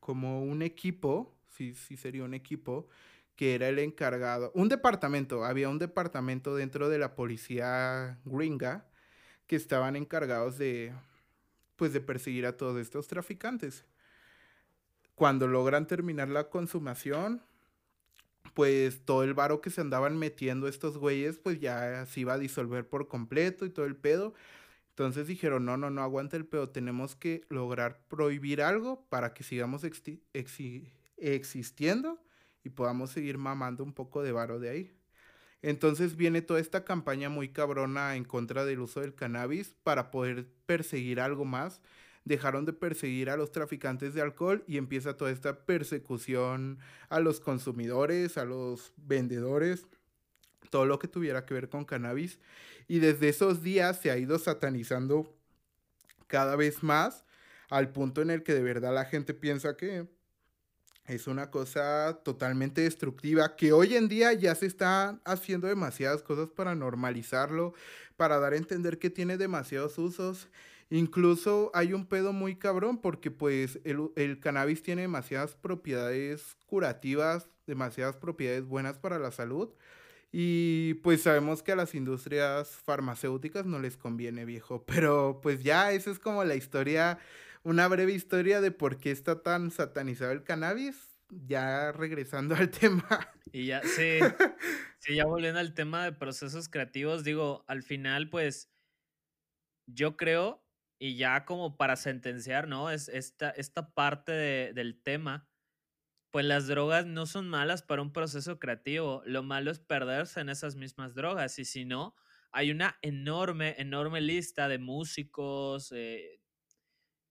Como un equipo sí, sí sería un equipo, que era el encargado, un departamento, había un departamento dentro de la policía gringa que estaban encargados de, pues, de perseguir a todos estos traficantes. Cuando logran terminar la consumación, pues todo el varo que se andaban metiendo estos güeyes, pues ya se iba a disolver por completo y todo el pedo. Entonces dijeron, no, no, no aguanta el pedo, tenemos que lograr prohibir algo para que sigamos existiendo y podamos seguir mamando un poco de varo de ahí. Entonces viene toda esta campaña muy cabrona en contra del uso del cannabis para poder perseguir algo más. Dejaron de perseguir a los traficantes de alcohol y empieza toda esta persecución a los consumidores, a los vendedores, todo lo que tuviera que ver con cannabis. Y desde esos días se ha ido satanizando cada vez más al punto en el que de verdad la gente piensa que es una cosa totalmente destructiva que hoy en día ya se están haciendo demasiadas cosas para normalizarlo, para dar a entender que tiene demasiados usos. Incluso hay un pedo muy cabrón porque pues el, el cannabis tiene demasiadas propiedades curativas, demasiadas propiedades buenas para la salud. Y pues sabemos que a las industrias farmacéuticas no les conviene, viejo. Pero pues ya, esa es como la historia una breve historia de por qué está tan satanizado el cannabis. Ya regresando (laughs) al tema. Y ya, sí, sí, ya volviendo al tema de procesos creativos, digo, al final, pues, yo creo, y ya como para sentenciar, ¿no? Es esta, esta parte del tema, pues las drogas no son malas para un proceso creativo. Lo malo es perderse en esas mismas drogas. Y si no, hay una enorme, enorme lista de músicos, eh,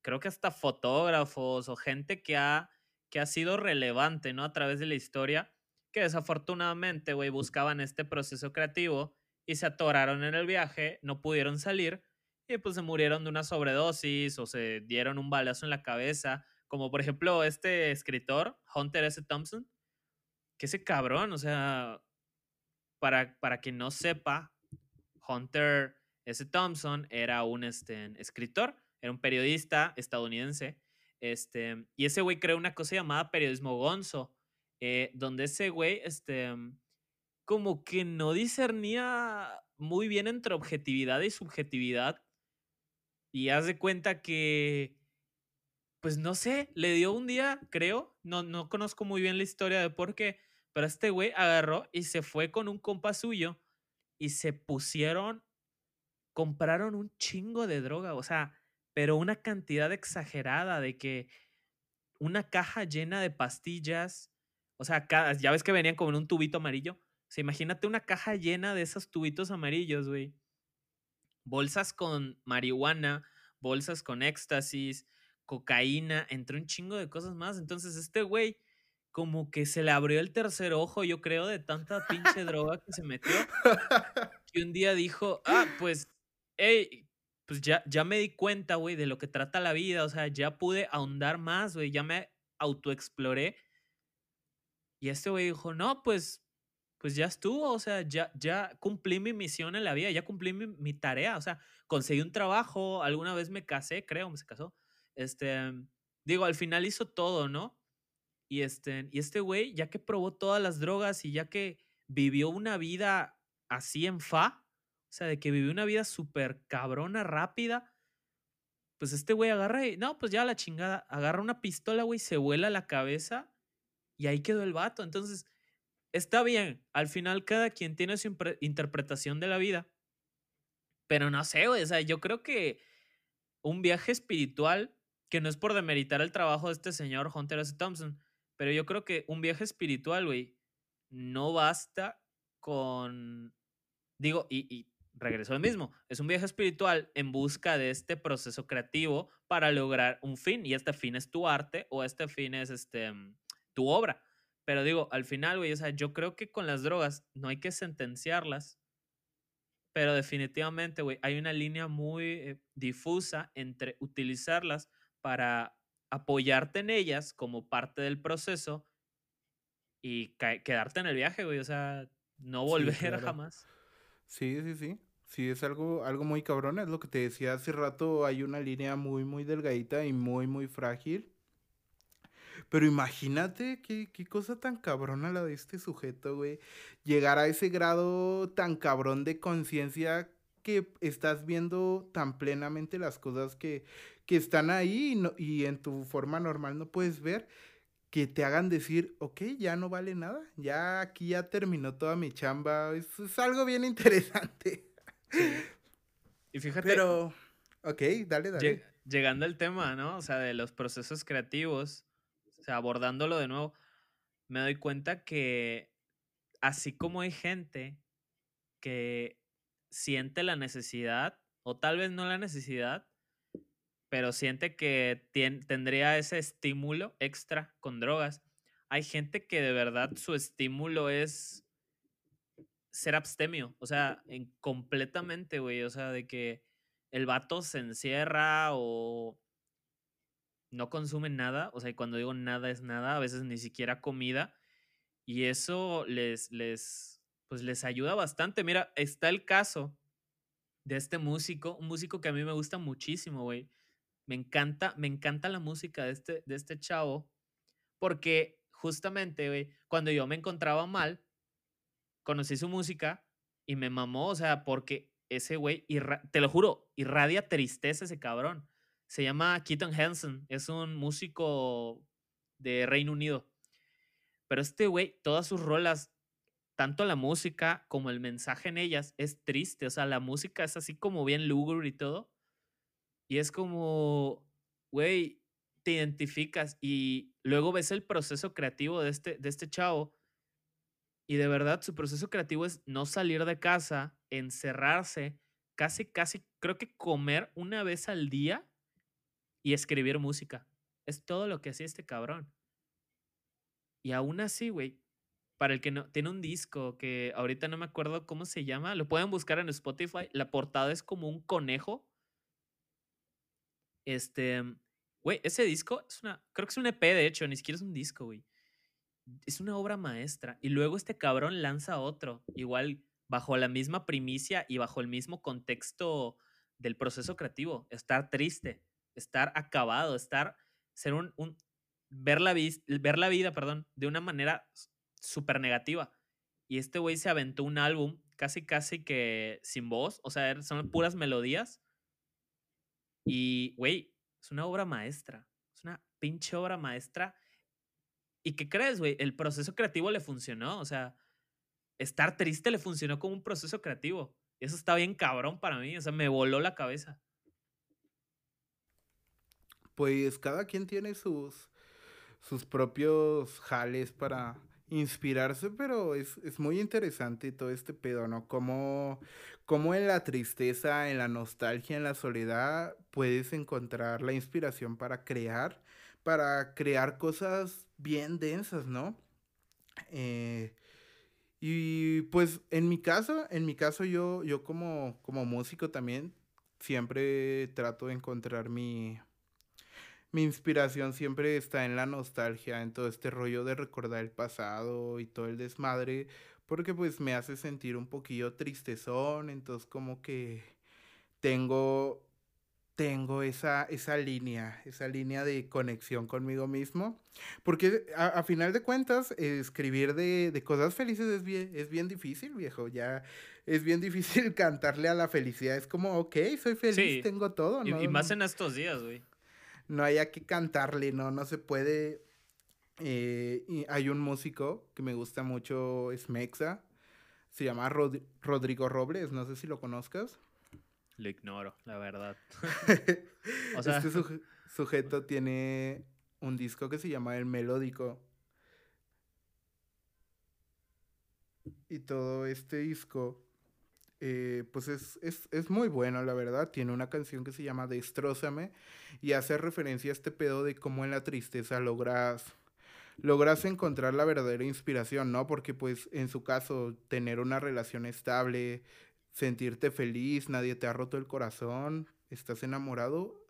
creo que hasta fotógrafos o gente que ha, que ha sido relevante, ¿no? A través de la historia, que desafortunadamente, güey, buscaban este proceso creativo y se atoraron en el viaje, no pudieron salir y pues se murieron de una sobredosis o se dieron un balazo en la cabeza, como por ejemplo este escritor, Hunter S. Thompson, que ese cabrón, o sea, para, para quien no sepa, Hunter S. Thompson era un este, escritor era un periodista estadounidense, este, y ese güey creó una cosa llamada periodismo gonzo, eh, donde ese güey, este, como que no discernía muy bien entre objetividad y subjetividad, y haz de cuenta que, pues no sé, le dio un día, creo, no, no conozco muy bien la historia de por qué, pero este güey agarró y se fue con un compa suyo y se pusieron, compraron un chingo de droga, o sea, pero una cantidad exagerada de que una caja llena de pastillas, o sea, ya ves que venían como en un tubito amarillo. O sea, imagínate una caja llena de esos tubitos amarillos, güey. bolsas con marihuana, bolsas con éxtasis, cocaína, entre un chingo de cosas más. Entonces este güey como que se le abrió el tercer ojo, yo creo, de tanta pinche droga que se metió. (laughs) Y un día dijo, ah, pues, hey, pues ya, ya me di cuenta, güey, de lo que trata la vida. O sea, ya pude ahondar más, güey, ya me autoexploré. Y este güey dijo, no, pues, pues ya estuvo, o sea, ya, ya cumplí mi misión en la vida, ya cumplí mi, mi tarea, o sea, conseguí un trabajo, alguna vez me casé, creo, me se casó. Este, digo, al final hizo todo, ¿no? Y este, y este güey, ya que probó todas las drogas y ya que vivió una vida así en fa, sea, de que vivió una vida súper cabrona, rápida, pues este güey agarra y, no, pues ya la chingada, agarra una pistola, güey, se vuela la cabeza y ahí quedó el vato. Entonces, está bien, al final cada quien tiene su interpretación de la vida, pero no sé, güey, o sea, yo creo que un viaje espiritual, que no es por demeritar el trabajo de este señor Hunter S. Thompson, pero yo creo que un viaje espiritual, güey, no basta con, digo, y regreso al mismo, es un viaje espiritual en busca de este proceso creativo para lograr un fin, y este fin es tu arte o este fin es este, mm, tu obra. Pero digo, al final, güey, o sea, yo creo que con las drogas no hay que sentenciarlas, pero definitivamente, güey, hay una línea muy eh, difusa entre utilizarlas para apoyarte en ellas como parte del proceso y quedarte en el viaje, güey. O sea, no volver (laughs) jamás. Sí, sí, sí. Sí, es algo, algo muy cabrón. Es lo que te decía hace rato. Hay una línea muy, muy delgadita y muy, muy frágil. Pero imagínate qué, qué cosa tan cabrona la de este sujeto, güey. Llegar a ese grado tan cabrón de conciencia que estás viendo tan plenamente las cosas que, que están ahí y, no, y en tu forma normal no puedes ver, que te hagan decir, ok, ya no vale nada, ya aquí ya terminó toda mi chamba, es, es algo bien (laughs) interesante. Y fíjate. Pero, ok, dale, dale. Llegando al tema, ¿no? O sea, de los procesos creativos, o sea, abordándolo de nuevo, me doy cuenta que así como hay gente que siente la necesidad, o tal vez no la necesidad, pero siente que tendría ese estímulo extra con drogas. Hay gente que de verdad su estímulo es ser abstemio, o sea, en, completamente, güey, o sea, de que el vato se encierra o no consume nada, o sea, y cuando digo nada es nada, a veces ni siquiera comida, y eso les, les, pues les ayuda bastante. Mira, está el caso de este músico, un músico que a mí me gusta muchísimo, güey, me encanta, me encanta la música de este, de este chavo, porque justamente, güey, cuando yo me encontraba mal, conocí su música y me mamó, o sea, porque ese güey, te lo juro, irradia tristeza ese cabrón. Se llama Keaton Hansen, es un músico de Reino Unido. Pero este güey, todas sus rolas, tanto la música como el mensaje en ellas, es triste. O sea, la música es así como bien lúgubre y todo. Y es como, güey, te identificas y luego ves el proceso creativo de este, de este chavo. Y de verdad, su proceso creativo es no salir de casa, encerrarse, casi, casi, creo que comer una vez al día y escribir música. Es todo lo que hacía este cabrón. Y aún así, güey, para el que no tiene un disco que ahorita no me acuerdo cómo se llama, lo pueden buscar en Spotify. La portada es como un conejo este, güey, ese disco es una, creo que es un EP de hecho, ni siquiera es un disco, güey. Es una obra maestra. Y luego este cabrón lanza otro, igual bajo la misma primicia y bajo el mismo contexto del proceso creativo. Estar triste, estar acabado, estar, ser un, un ver, la ver la vida, perdón, de una manera súper negativa. Y este güey se aventó un álbum casi, casi que sin voz, o sea, son puras melodías y, güey, es una obra maestra. Es una pinche obra maestra. ¿Y qué crees, güey? El proceso creativo le funcionó. O sea, estar triste le funcionó como un proceso creativo. Y eso está bien cabrón para mí. O sea, me voló la cabeza. Pues cada quien tiene sus, sus propios jales para inspirarse, pero es, es, muy interesante todo este pedo, ¿no? Como, como en la tristeza, en la nostalgia, en la soledad, puedes encontrar la inspiración para crear, para crear cosas bien densas, ¿no? Eh, y pues en mi caso, en mi caso yo, yo como, como músico también siempre trato de encontrar mi, mi inspiración siempre está en la nostalgia, en todo este rollo de recordar el pasado y todo el desmadre, porque pues me hace sentir un poquillo tristezón, entonces como que tengo tengo esa, esa línea, esa línea de conexión conmigo mismo, porque a, final de cuentas escribir de, de, cosas felices es bien, es bien difícil, viejo, ya es bien (laughs) difícil cantarle a la felicidad, es como, ok, soy feliz, tengo todo, ¿no? Y, más en estos días, güey. No hay que cantarle, no, no se puede. Eh, y hay un músico que me gusta mucho, es Mexa, se llama Rodrigo Robles, no sé si lo conozcas. Lo ignoro, la verdad. (laughs) o sea... Este (laughs) sujeto tiene un disco que se llama El Melódico. Y todo este disco, eh, pues es, es, es, muy bueno, la verdad. Tiene una canción que se llama Destrózame y hace referencia a este pedo de cómo en la tristeza logras logras encontrar la verdadera inspiración, ¿no? Porque pues en su caso tener una relación estable, sentirte feliz, nadie te ha roto el corazón, estás enamorado,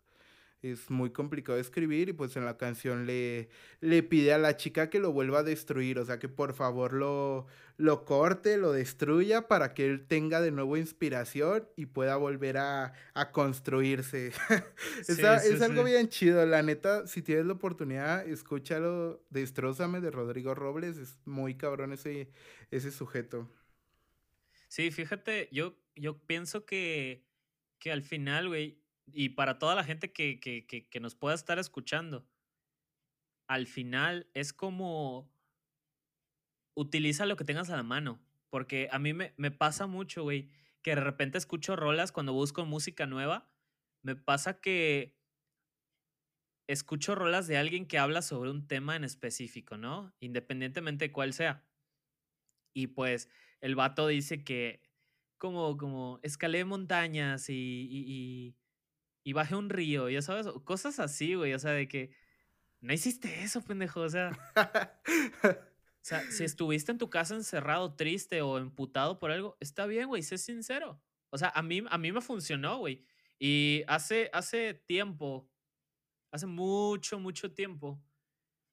es muy complicado de escribir y pues en la canción le, le pide a la chica que lo vuelva a destruir, o sea que por favor lo, lo corte, lo destruya para que él tenga de nuevo inspiración y pueda volver a, construirse. (laughs) es, algo bien chido, la neta, si tienes la oportunidad, escúchalo, Destrózame de Rodrigo Robles, es muy cabrón ese, ese sujeto. Sí, fíjate, yo, yo pienso que, que al final, güey, y para toda la gente que, que, que, nos pueda estar escuchando, al final es como utiliza lo que tengas a la mano. Porque a mí me, me pasa mucho, güey, que de repente escucho rolas cuando busco música nueva. Me pasa que escucho rolas de alguien que habla sobre un tema en específico, ¿no? Independientemente de cuál sea. Y pues el vato dice que como, como escalé montañas y, y, y, bajé un río, ya sabes, cosas así, güey, o sea, de que no hiciste eso, pendejo, o sea. o sea, si (laughs) estuviste en tu casa encerrado, triste o emputado por algo, está bien, güey, sé sincero. O sea, a mí, a mí me funcionó, güey. Y hace, hace tiempo, hace mucho, mucho tiempo,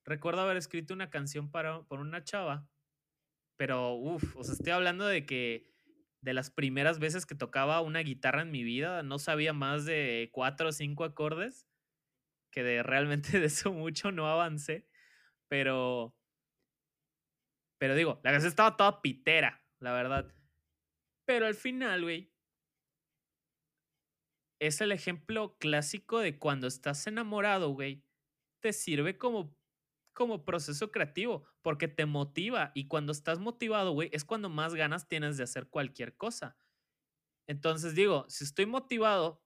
recuerdo haber escrito una canción para, por una chava pero, uff, o sea, estoy hablando de que de las primeras veces que tocaba una guitarra en mi vida, no sabía más de cuatro o cinco acordes, que de realmente (laughs) de eso mucho no avancé, pero, pero digo, la canción estaba toda pitera, la verdad. Pero al final, güey, es el ejemplo clásico de cuando estás enamorado, güey, te sirve como como proceso creativo, porque te motiva y cuando estás motivado, güey, es cuando más ganas tienes de hacer cualquier cosa. Entonces digo, si estoy motivado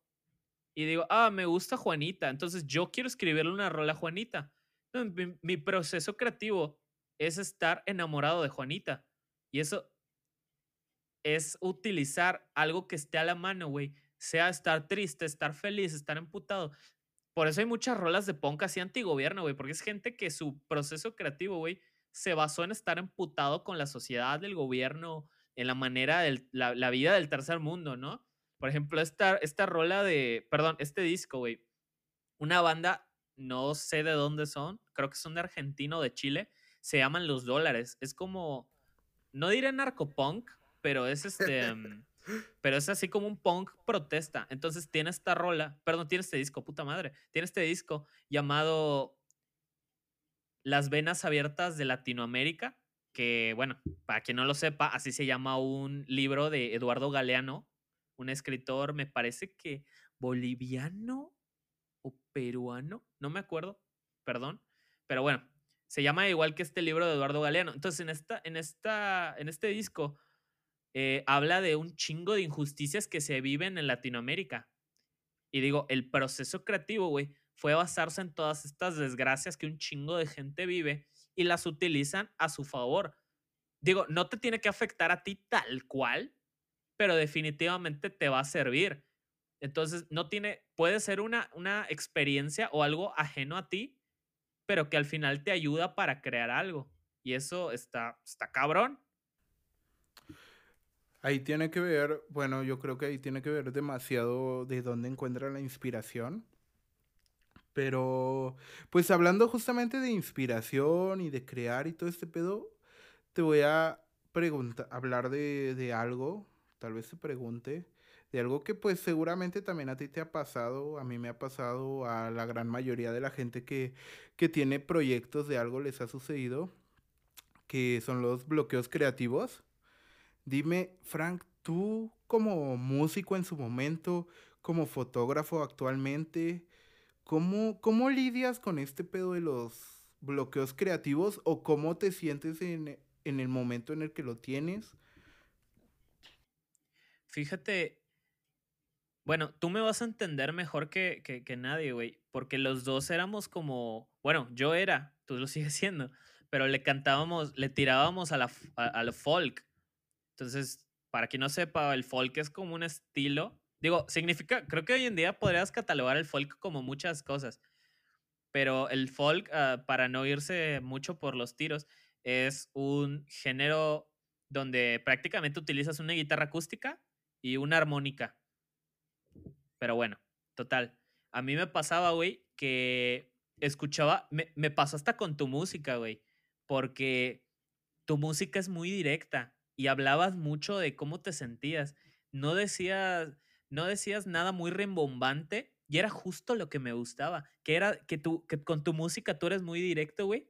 y digo, ah, me gusta Juanita, entonces yo quiero escribirle una rola a Juanita. mi, proceso creativo es estar enamorado de Juanita. Y eso es utilizar algo que esté a la mano, güey. Sea estar triste, estar feliz, estar emputado. Por eso hay muchas rolas de punk así antigobierno, güey, porque es gente que su proceso creativo, güey, se basó en estar emputado con la sociedad, del gobierno, en la manera de la, vida del tercer mundo, ¿no? Por ejemplo, esta, esta rola de, perdón, este disco, güey, una banda, no sé de dónde son, creo que son de Argentina o de Chile, se llaman Los Dólares. Es como, no diré narcopunk, pero es este... (laughs) Pero es así como un punk protesta. Entonces tiene esta rola, perdón, tiene este disco, puta madre, tiene este disco llamado Las Venas Abiertas de Latinoamérica, que bueno, para quien no lo sepa, así se llama un libro de Eduardo Galeano, un escritor, me parece que boliviano o peruano, no me acuerdo, perdón, pero bueno, se llama igual que este libro de Eduardo Galeano. Entonces en, esta, en, esta, en este disco eh, habla de un chingo de injusticias que se viven en Latinoamérica. Y digo, el proceso creativo, güey, fue basarse en todas estas desgracias que un chingo de gente vive y las utilizan a su favor. Digo, no te tiene que afectar a ti tal cual, pero definitivamente te va a servir. Entonces, no tiene, puede ser una, una experiencia o algo ajeno a ti, pero que al final te ayuda para crear algo. Y eso está, está cabrón. Ahí tiene que ver, bueno, yo creo que ahí tiene que ver demasiado de dónde encuentra la inspiración. Pero, pues hablando justamente de inspiración y de crear y todo este pedo, te voy a preguntar, hablar de, de algo, tal vez te pregunte, de algo que pues seguramente también a ti te ha pasado, a mí me ha pasado, a la gran mayoría de la gente que, que tiene proyectos de algo les ha sucedido, que son los bloqueos creativos. Dime, Frank, tú como músico en su momento, como fotógrafo actualmente, ¿cómo, cómo lidias con este pedo de los bloqueos creativos o cómo te sientes en, en el momento en el que lo tienes? Fíjate, bueno, tú me vas a entender mejor que, que, nadie, güey, porque los dos éramos como, bueno, yo era, tú lo (laughs) sigues siendo, pero le cantábamos, le tirábamos a la, al folk. Entonces, para quien no sepa, el folk es como un estilo. Digo, significa, creo que hoy en día podrías catalogar el folk como muchas cosas, pero el folk, uh, para no irse mucho por los tiros, es un género donde prácticamente utilizas una guitarra acústica y una armónica. Pero bueno, total. A mí me pasaba, güey, que escuchaba, me, me pasó hasta con tu música, güey porque tu música es muy directa y hablabas mucho de cómo te sentías. No decías, no decías nada muy rembombante y era justo lo que me gustaba, que era que tú que con tu música tú eres muy directo, güey.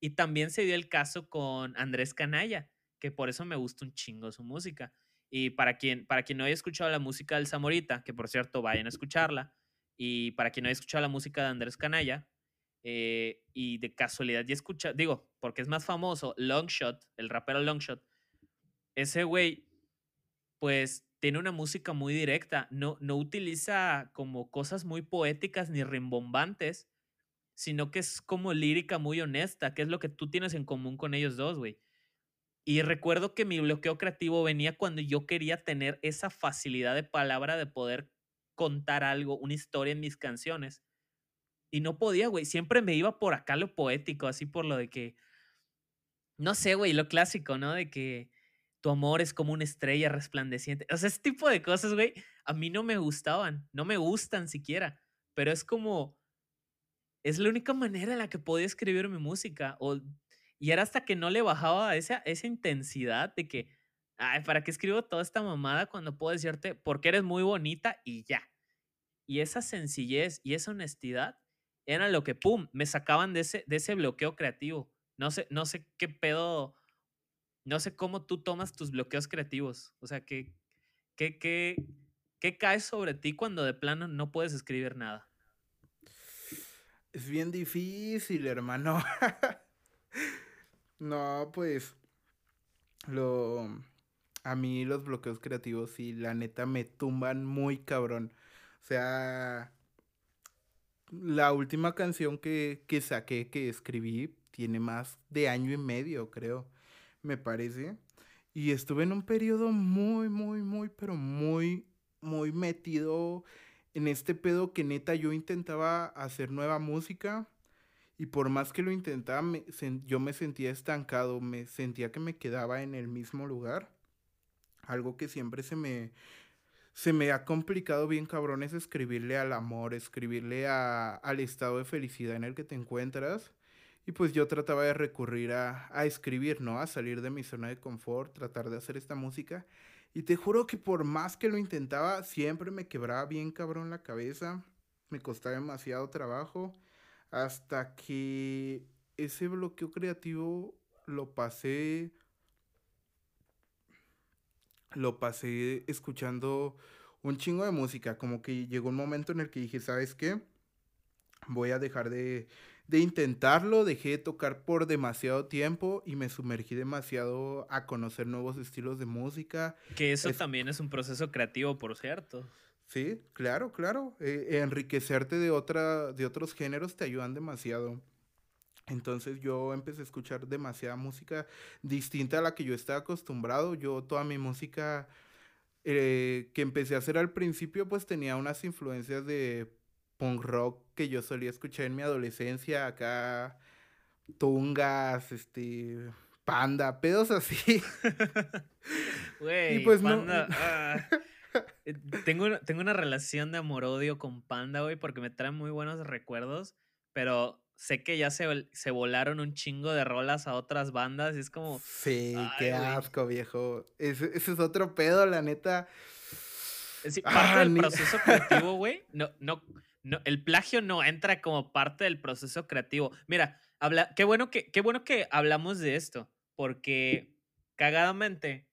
Y también se dio el caso con Andrés Canalla, que por eso me gusta un chingo su música. Y para quien, para quien no haya escuchado la música del Zamorita, que por cierto vayan a escucharla, y para quien no haya escuchado la música de Andrés Canalla, eh, y de casualidad ya escucha, digo, porque es más famoso, Longshot, el rapero Longshot, ese güey, pues tiene una música muy directa, no, no utiliza como cosas muy poéticas ni rimbombantes, sino que es como lírica muy honesta, que es lo que tú tienes en común con ellos dos, güey. Y recuerdo que mi bloqueo creativo venía cuando yo quería tener esa facilidad de palabra de poder contar algo, una historia en mis canciones y no podía, güey. Siempre me iba por acá lo poético, así por lo de que. No sé, güey, lo clásico, ¿no? De que tu amor es como una estrella resplandeciente. O sea, ese tipo de cosas, güey, a mí no me gustaban. No me gustan siquiera. Pero es como. Es la única manera en la que podía escribir mi música. O, y era hasta que no le bajaba esa, esa intensidad de que. Ay, ¿para qué escribo toda esta mamada cuando puedo decirte porque eres muy bonita y ya? Y esa sencillez y esa honestidad era lo que, ¡pum!, me sacaban de ese, de ese bloqueo creativo. No sé, no sé qué pedo, no sé cómo tú tomas tus bloqueos creativos. O sea, ¿qué, qué, qué, cae sobre ti cuando de plano no puedes escribir nada? Es bien difícil, hermano. (laughs) no, pues, lo... A mí los bloqueos creativos sí, la neta, me tumban muy cabrón. O sea, la última canción que, que saqué, que escribí, tiene más de año y medio, creo, me parece. Y estuve en un periodo muy, muy, muy, pero muy, muy metido en este pedo que neta yo intentaba hacer nueva música. Y por más que lo intentaba, me, yo me sentía estancado, me sentía que me quedaba en el mismo lugar. Algo que siempre se me, se me ha complicado bien cabrón es escribirle al amor, escribirle al estado de felicidad en el que te encuentras. Y pues yo trataba de recurrir a, a escribir, ¿no? A salir de mi zona de confort, tratar de hacer esta música. Y te juro que por más que lo intentaba, siempre me quebraba bien cabrón la cabeza. Me costaba demasiado trabajo. Hasta que ese bloqueo creativo lo pasé lo pasé escuchando un chingo de música, como que llegó un momento en el que dije, ¿sabes qué? Voy a dejar de, de intentarlo, dejé de tocar por demasiado tiempo y me sumergí demasiado a conocer nuevos estilos de música. Que eso también es un proceso creativo, por cierto. Sí, claro, claro. Eh, enriquecerte de, otra, de otros géneros te ayudan demasiado. Entonces yo empecé a escuchar demasiada música distinta a la que yo estaba acostumbrado. Yo toda mi música eh, que empecé a hacer al principio pues tenía unas influencias de punk rock que yo solía escuchar en mi adolescencia, acá tungas, este, panda, pedos así. (laughs) Güey, pues panda, ah. (laughs) eh, tengo, tengo una relación de amor-odio con Panda, güey, porque me trae muy buenos recuerdos, pero sé que ya se, se volaron un chingo de rolas a otras bandas y es como... Sí, qué asco, viejo. Ese, ese, es otro pedo, la neta. Sí, parte ah, del proceso creativo, güey, no, no, no, el plagio no entra como parte del proceso creativo. Mira, habla, qué, bueno que, qué bueno que hablamos de esto, porque cagadamente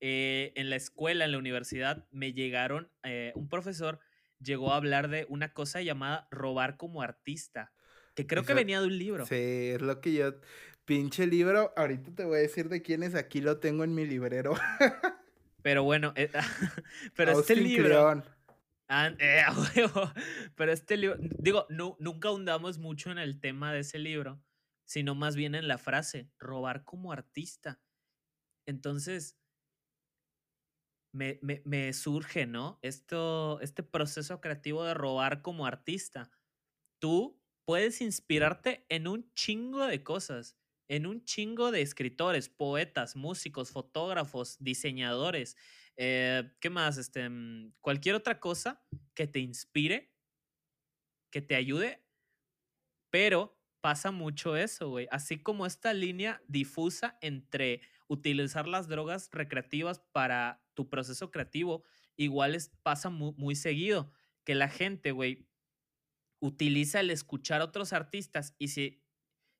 eh, en la escuela, en la universidad, me llegaron, eh, un profesor llegó a hablar de una cosa llamada robar como artista, que creo que venía de un libro. Sí, es lo que yo, pinche libro, ahorita te voy a decir de quién es, aquí lo tengo en mi librero. Pero bueno, eh, (laughs) pero este libro... (laughs) pero este libro, digo, no, nunca ahondamos mucho en el tema de ese libro, sino más bien en la frase, robar como artista. Entonces, me, me, surge, ¿no? Esto, este proceso creativo de robar como artista. Tú puedes inspirarte en un chingo de cosas, en un chingo de escritores, poetas, músicos, fotógrafos, diseñadores, eh, ¿qué más? Este, mm, cualquier otra cosa que te inspire, que te ayude, pero pasa mucho eso, güey. Así como esta línea difusa entre utilizar las drogas recreativas para tu proceso creativo, igual pasa muy, seguido, que la gente, güey, utiliza el escuchar a otros artistas y si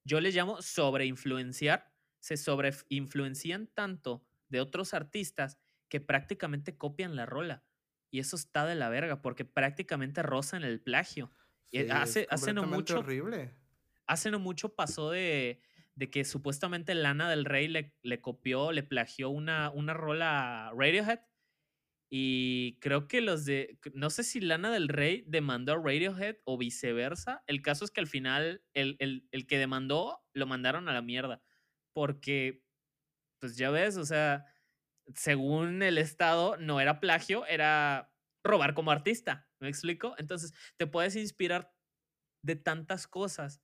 yo les llamo sobreinfluenciar, se sobreinfluencian tanto de otros artistas que prácticamente copian la rola. Y eso está de la verga, porque prácticamente rozan el plagio. Sí, hace, hace no mucho. Horrible. Hace no mucho pasó de de que supuestamente Lana del Rey le, le copió, le plagió una, una rola a Radiohead. Y creo que los de. No sé si Lana del Rey demandó a Radiohead o viceversa. El caso es que al final el, el, el que demandó lo mandaron a la mierda. Porque, pues ya ves, o sea, según el Estado, no era plagio, era robar como artista. ¿Me explico? Entonces, te puedes inspirar de tantas cosas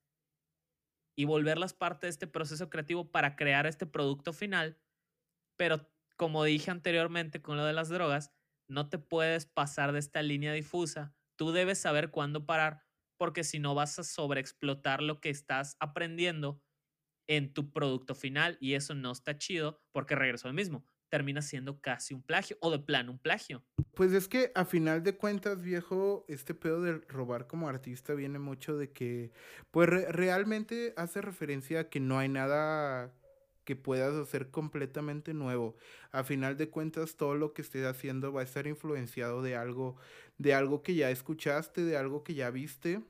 y volverlas parte de este proceso creativo para crear este producto final. Pero como dije anteriormente con lo de las drogas, no te puedes pasar de esta línea difusa. Tú debes saber cuándo parar, porque si no vas a sobreexplotar lo que estás aprendiendo en tu producto final y eso no está chido porque regreso al mismo termina siendo casi un plagio o de plano un plagio. Pues es que a final de cuentas, viejo, este pedo de robar como artista viene mucho de que, pues realmente hace referencia a que no hay nada que puedas hacer completamente nuevo. A final de cuentas, todo lo que estés haciendo va a estar influenciado de algo, de algo que ya escuchaste, de algo que ya viste.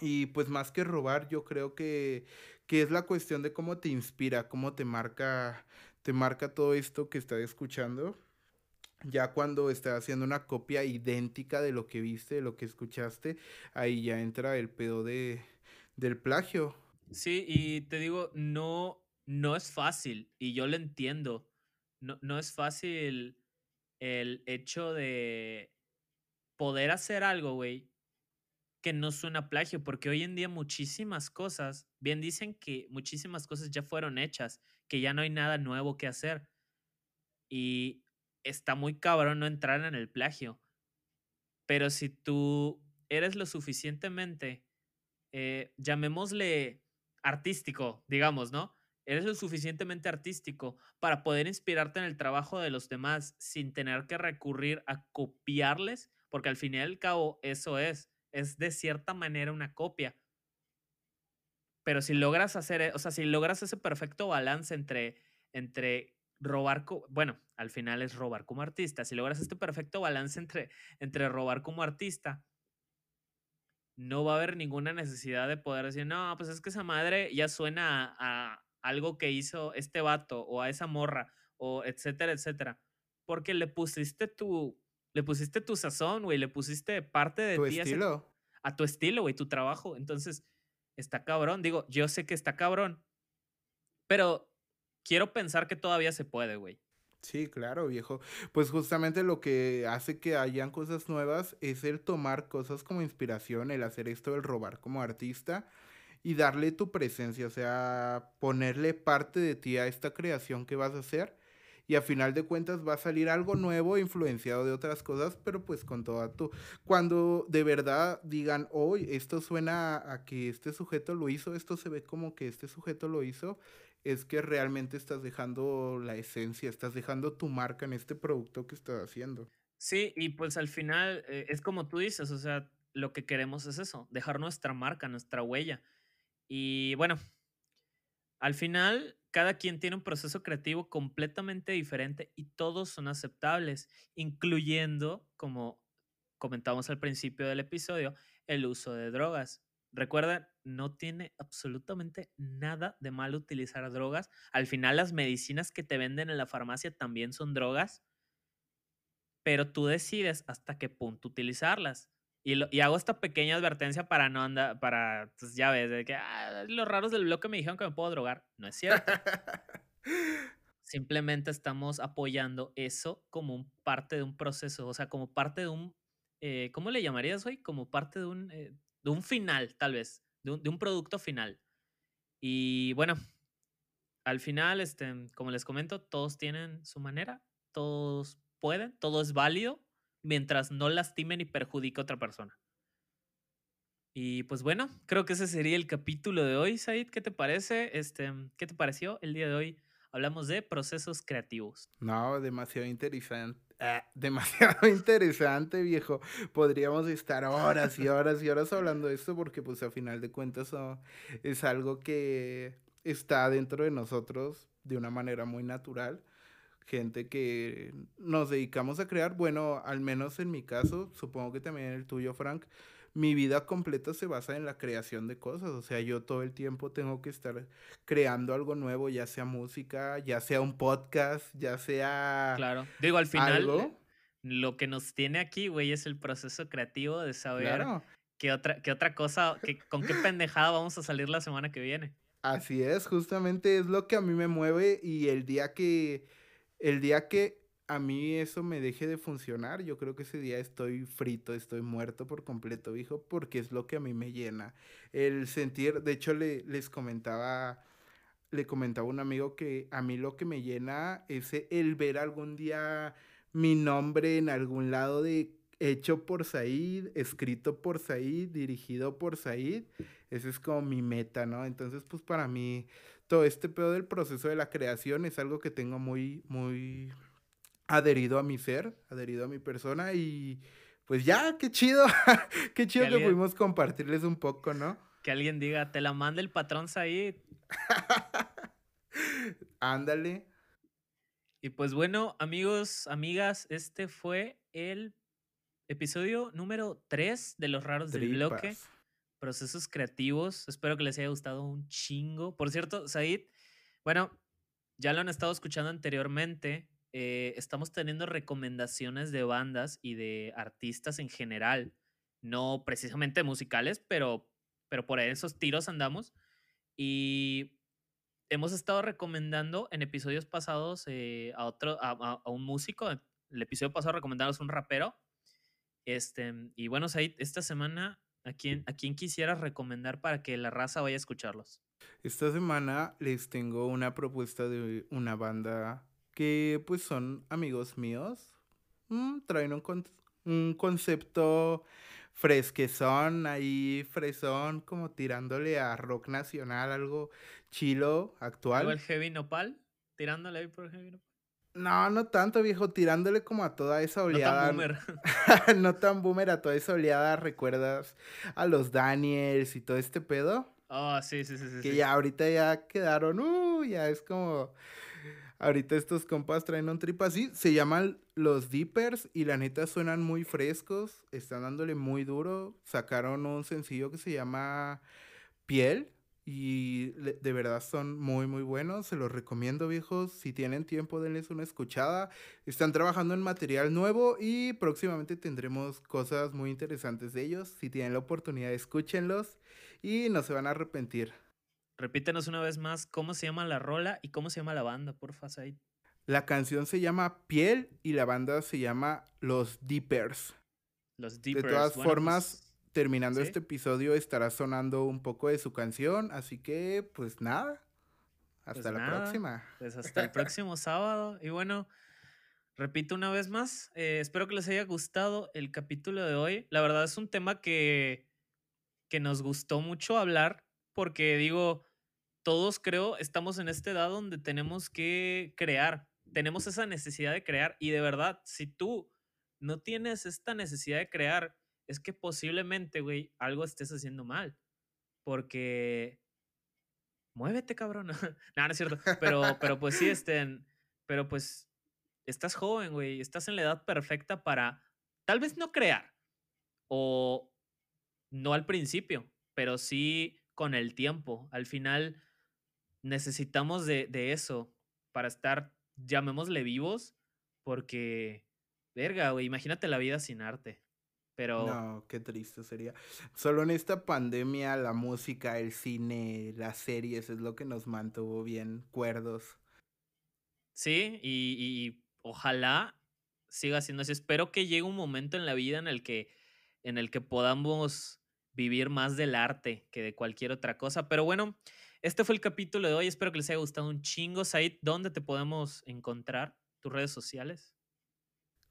Y pues más que robar, yo creo que, que es la cuestión de cómo te inspira, cómo te marca te marca todo esto que estás escuchando. Ya cuando estás haciendo una copia idéntica de lo que viste, de lo que escuchaste, ahí ya entra el pedo de, del plagio. Sí, y te digo, no, no es fácil, y yo lo entiendo. No, no es fácil el hecho de poder hacer algo, güey, que no suena plagio, porque hoy en día muchísimas cosas, bien dicen que muchísimas cosas ya fueron hechas, que ya no hay nada nuevo que hacer. Y está muy cabrón no entrar en el plagio. Pero si tú eres lo suficientemente, eh, llamémosle artístico, digamos, ¿no? Eres lo suficientemente artístico para poder inspirarte en el trabajo de los demás sin tener que recurrir a copiarles, porque al fin y al cabo eso es es de cierta manera una copia. Pero si logras hacer, e, o sea, si logras ese perfecto balance entre, entre robar, bueno, al final es robar como artista, si logras este perfecto balance entre, entre robar como artista, no va a haber ninguna necesidad de poder decir, no, pues es que esa madre ya suena a, a algo que hizo este vato o a esa morra o etcétera, etcétera. Porque le pusiste tu, le pusiste tu sazón, güey, le pusiste parte de tu estilo. A, tu estilo, güey, tu trabajo. Entonces, está cabrón. Digo, yo sé que está cabrón, pero quiero pensar que todavía se puede, güey. Sí, claro, viejo. Pues justamente lo que hace que hayan cosas nuevas es el tomar cosas como inspiración, el hacer esto, el robar como artista y darle tu presencia, o sea, ponerle parte de ti a esta creación que vas a hacer y a final de cuentas va a salir algo nuevo influenciado de otras cosas, pero pues con toda tu... Cuando de verdad digan, hoy esto suena a que este sujeto lo hizo, esto se ve como que este sujeto lo hizo, es que realmente estás dejando la esencia, estás dejando tu marca en este producto que estás haciendo. Sí, y pues al final eh, es como tú dices, o sea, lo que queremos es eso, dejar nuestra marca, nuestra huella. Y bueno, al final cada quien tiene un proceso creativo completamente diferente y todos son aceptables, incluyendo, como comentamos al principio del episodio, el uso de drogas. Recuerda, no tiene absolutamente nada de malo utilizar drogas. Al final las medicinas que te venden en la farmacia también son drogas, pero tú decides hasta qué punto utilizarlas. Y, hago esta pequeña advertencia para no andar, para, pues ya ves, de que ah, los raros del bloque me dijeron que me puedo drogar. No es cierto. (laughs) Simplemente estamos apoyando eso como parte de un proceso, o sea, como parte de un, eh, ¿cómo le llamarías hoy? Como parte de un, eh, de un final, tal vez, de un, de un, producto final. Y bueno, al final, este, como les comento, todos tienen su manera, todos pueden, todo es válido mientras no lastimen y perjudique a otra persona. Y pues bueno, creo que ese sería el capítulo de hoy, Said. ¿Qué te parece? Este, ¿Qué te pareció el día de hoy? Hablamos de procesos creativos. No, demasiado interesante. Ah, (laughs) demasiado interesante, viejo. Podríamos estar horas y horas y horas hablando de esto porque pues a final de cuentas es algo que está dentro de nosotros de una manera muy natural gente que nos dedicamos a crear, bueno, al menos en mi caso, supongo que también en el tuyo, Frank, mi vida completa se basa en la creación de cosas, o sea, yo todo el tiempo tengo que estar creando algo nuevo, ya sea música, ya sea un podcast, ya sea... Claro, digo, al final, lo que nos tiene aquí, güey, es el proceso creativo de saber qué, otra, qué otra cosa, qué, con qué pendejada vamos a salir la semana que viene. Así es, justamente es lo que a mí me mueve y el día que el día que a mí eso me deje de funcionar, yo creo que ese día estoy frito, estoy muerto por completo, hijo, porque es lo que a mí me llena. El sentir, de hecho le, les comentaba, le comentaba un amigo que a mí lo que me llena es el ver algún día mi nombre en algún lado de hecho por Said, escrito por Said, dirigido por Said. Ese es como mi meta, ¿no? Entonces, pues para mí todo este pedo del proceso de la creación es algo que tengo muy, muy adherido a mi ser, adherido a mi persona y pues ya, qué chido, (laughs) qué chido que, pudimos compartirles un poco, ¿no? Que alguien diga, te la manda el patrón Said. (laughs) Ándale. Y pues bueno, amigos, amigas, este fue el episodio número 3 de Los Raros del Bloque procesos creativos. Espero que les haya gustado un chingo. Por cierto, Said, bueno, ya lo han estado escuchando anteriormente. Eh, estamos teniendo recomendaciones de bandas y de artistas en general. No precisamente musicales, pero, pero por esos tiros andamos. Y hemos estado recomendando en episodios pasados eh, a otro, a, un músico. El episodio pasado recomendamos un rapero. Este, y bueno, Said, esta semana ¿A quién, ¿A quién quisieras recomendar para que la raza vaya a escucharlos? Esta semana les tengo una propuesta de una banda que pues son amigos míos. Mm, traen un, un concepto fresquezón ahí, fresón, como tirándole a rock nacional, algo chilo, actual. el heavy nopal? Tirándole ahí por el heavy nopal. No, no tanto, viejo, tirándole como a toda esa oleada. No tan boomer. (laughs) no tan boomer a toda esa oleada, ¿recuerdas a los Daniels y todo este pedo? Ah, sí, sí, sí, sí. Que ya ahorita ya quedaron, uh, ya es como... Ahorita estos compas traen un trip así, se llaman los Deepers y la neta suenan muy frescos, están dándole muy duro. Sacaron un sencillo que se llama Piel, Y de verdad son muy, muy buenos. Se los recomiendo, viejos. Si tienen tiempo, denles una escuchada. Están trabajando en material nuevo y próximamente tendremos cosas muy interesantes de ellos. Si tienen la oportunidad, escúchenlos y no se van a arrepentir. Repítenos una vez más cómo se llama la rola y cómo se llama la banda, porfa, Said. La canción se llama Piel y la banda se llama Los Deepers. Los Deepers. De todas formas, pues, terminando este episodio estará sonando un poco de su canción, así que pues nada. Hasta pues la próxima. Pues hasta el próximo sábado. Y bueno, repito una vez más, eh, espero que les haya gustado el capítulo de hoy. La verdad es un tema que, que nos gustó mucho hablar porque digo, todos creo estamos en esta edad donde tenemos que crear, tenemos esa necesidad de crear y de verdad, si tú no tienes esta necesidad de crear, es que posiblemente, güey, algo estés haciendo mal. Porque muévete, cabrón. (laughs) no, no es cierto. Pero, pero pues sí, estén. Pero pues estás joven, güey. Estás en la edad perfecta para tal vez no crear. O no al principio, pero sí con el tiempo. Al final necesitamos de, de eso para estar, llamémosle vivos, porque, verga, güey, imagínate la vida sin arte. Pero... No, qué triste sería. Solo en esta pandemia la música, el cine, las series es lo que nos mantuvo bien cuerdos. Sí, y, y ojalá siga siendo así. Espero que llegue un momento en la vida en el que, en el que podamos vivir más del arte que de cualquier otra cosa. Pero bueno, este fue el capítulo de hoy. Espero que les haya gustado un chingo. Said, ¿dónde te podemos encontrar? ¿Tus redes sociales?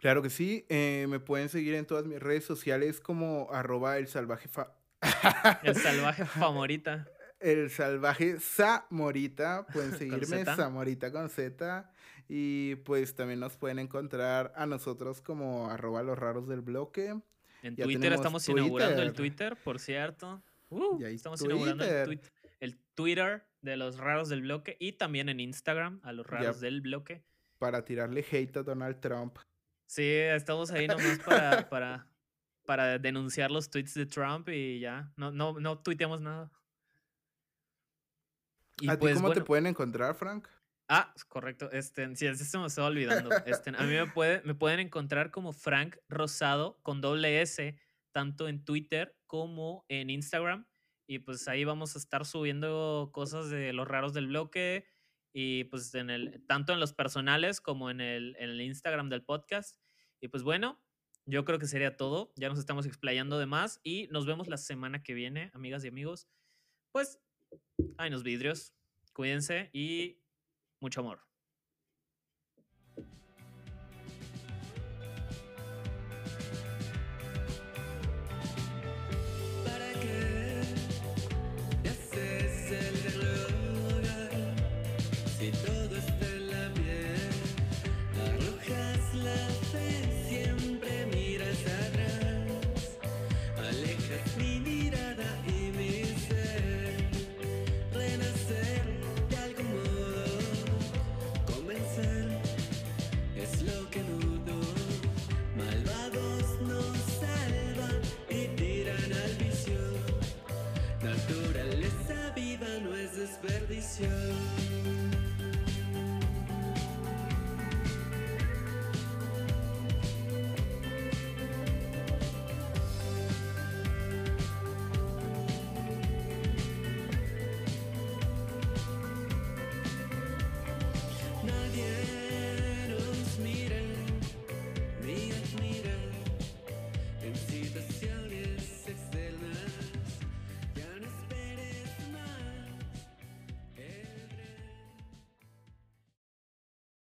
Claro que sí. Eh, me pueden seguir en todas mis redes sociales como arroba el salvaje fa... (laughs) el salvaje favorita. El salvaje Zamorita. Pueden (laughs) seguirme, Zamorita con Z. Y pues también nos pueden encontrar a nosotros como arroba los raros del bloque. En Twitter estamos inaugurando el Twitter, por cierto. Uh, estamos inaugurando el, Twitter de los raros del bloque y también en Instagram a los raros del bloque. Para tirarle hate a Donald Trump. Sí, estamos ahí nomás para, para, para denunciar los tweets de Trump y ya. No, no, no tuiteamos nada. ¿A ti pues, cómo te pueden encontrar, Frank? Ah, correcto. Este, sí, se me estaba olvidando. Este, a mí me, puede, me pueden encontrar como Frank Rosado con doble S, tanto en Twitter como en Instagram. Y pues ahí vamos a estar subiendo cosas de los raros del bloque, y pues en el, tanto en los personales como en el, en el Instagram del podcast. Y pues bueno, yo creo que sería todo. Ya nos estamos explayando de más y nos vemos la semana que viene, amigas y amigos. Pues, hay unos vidrios, cuídense y mucho amor.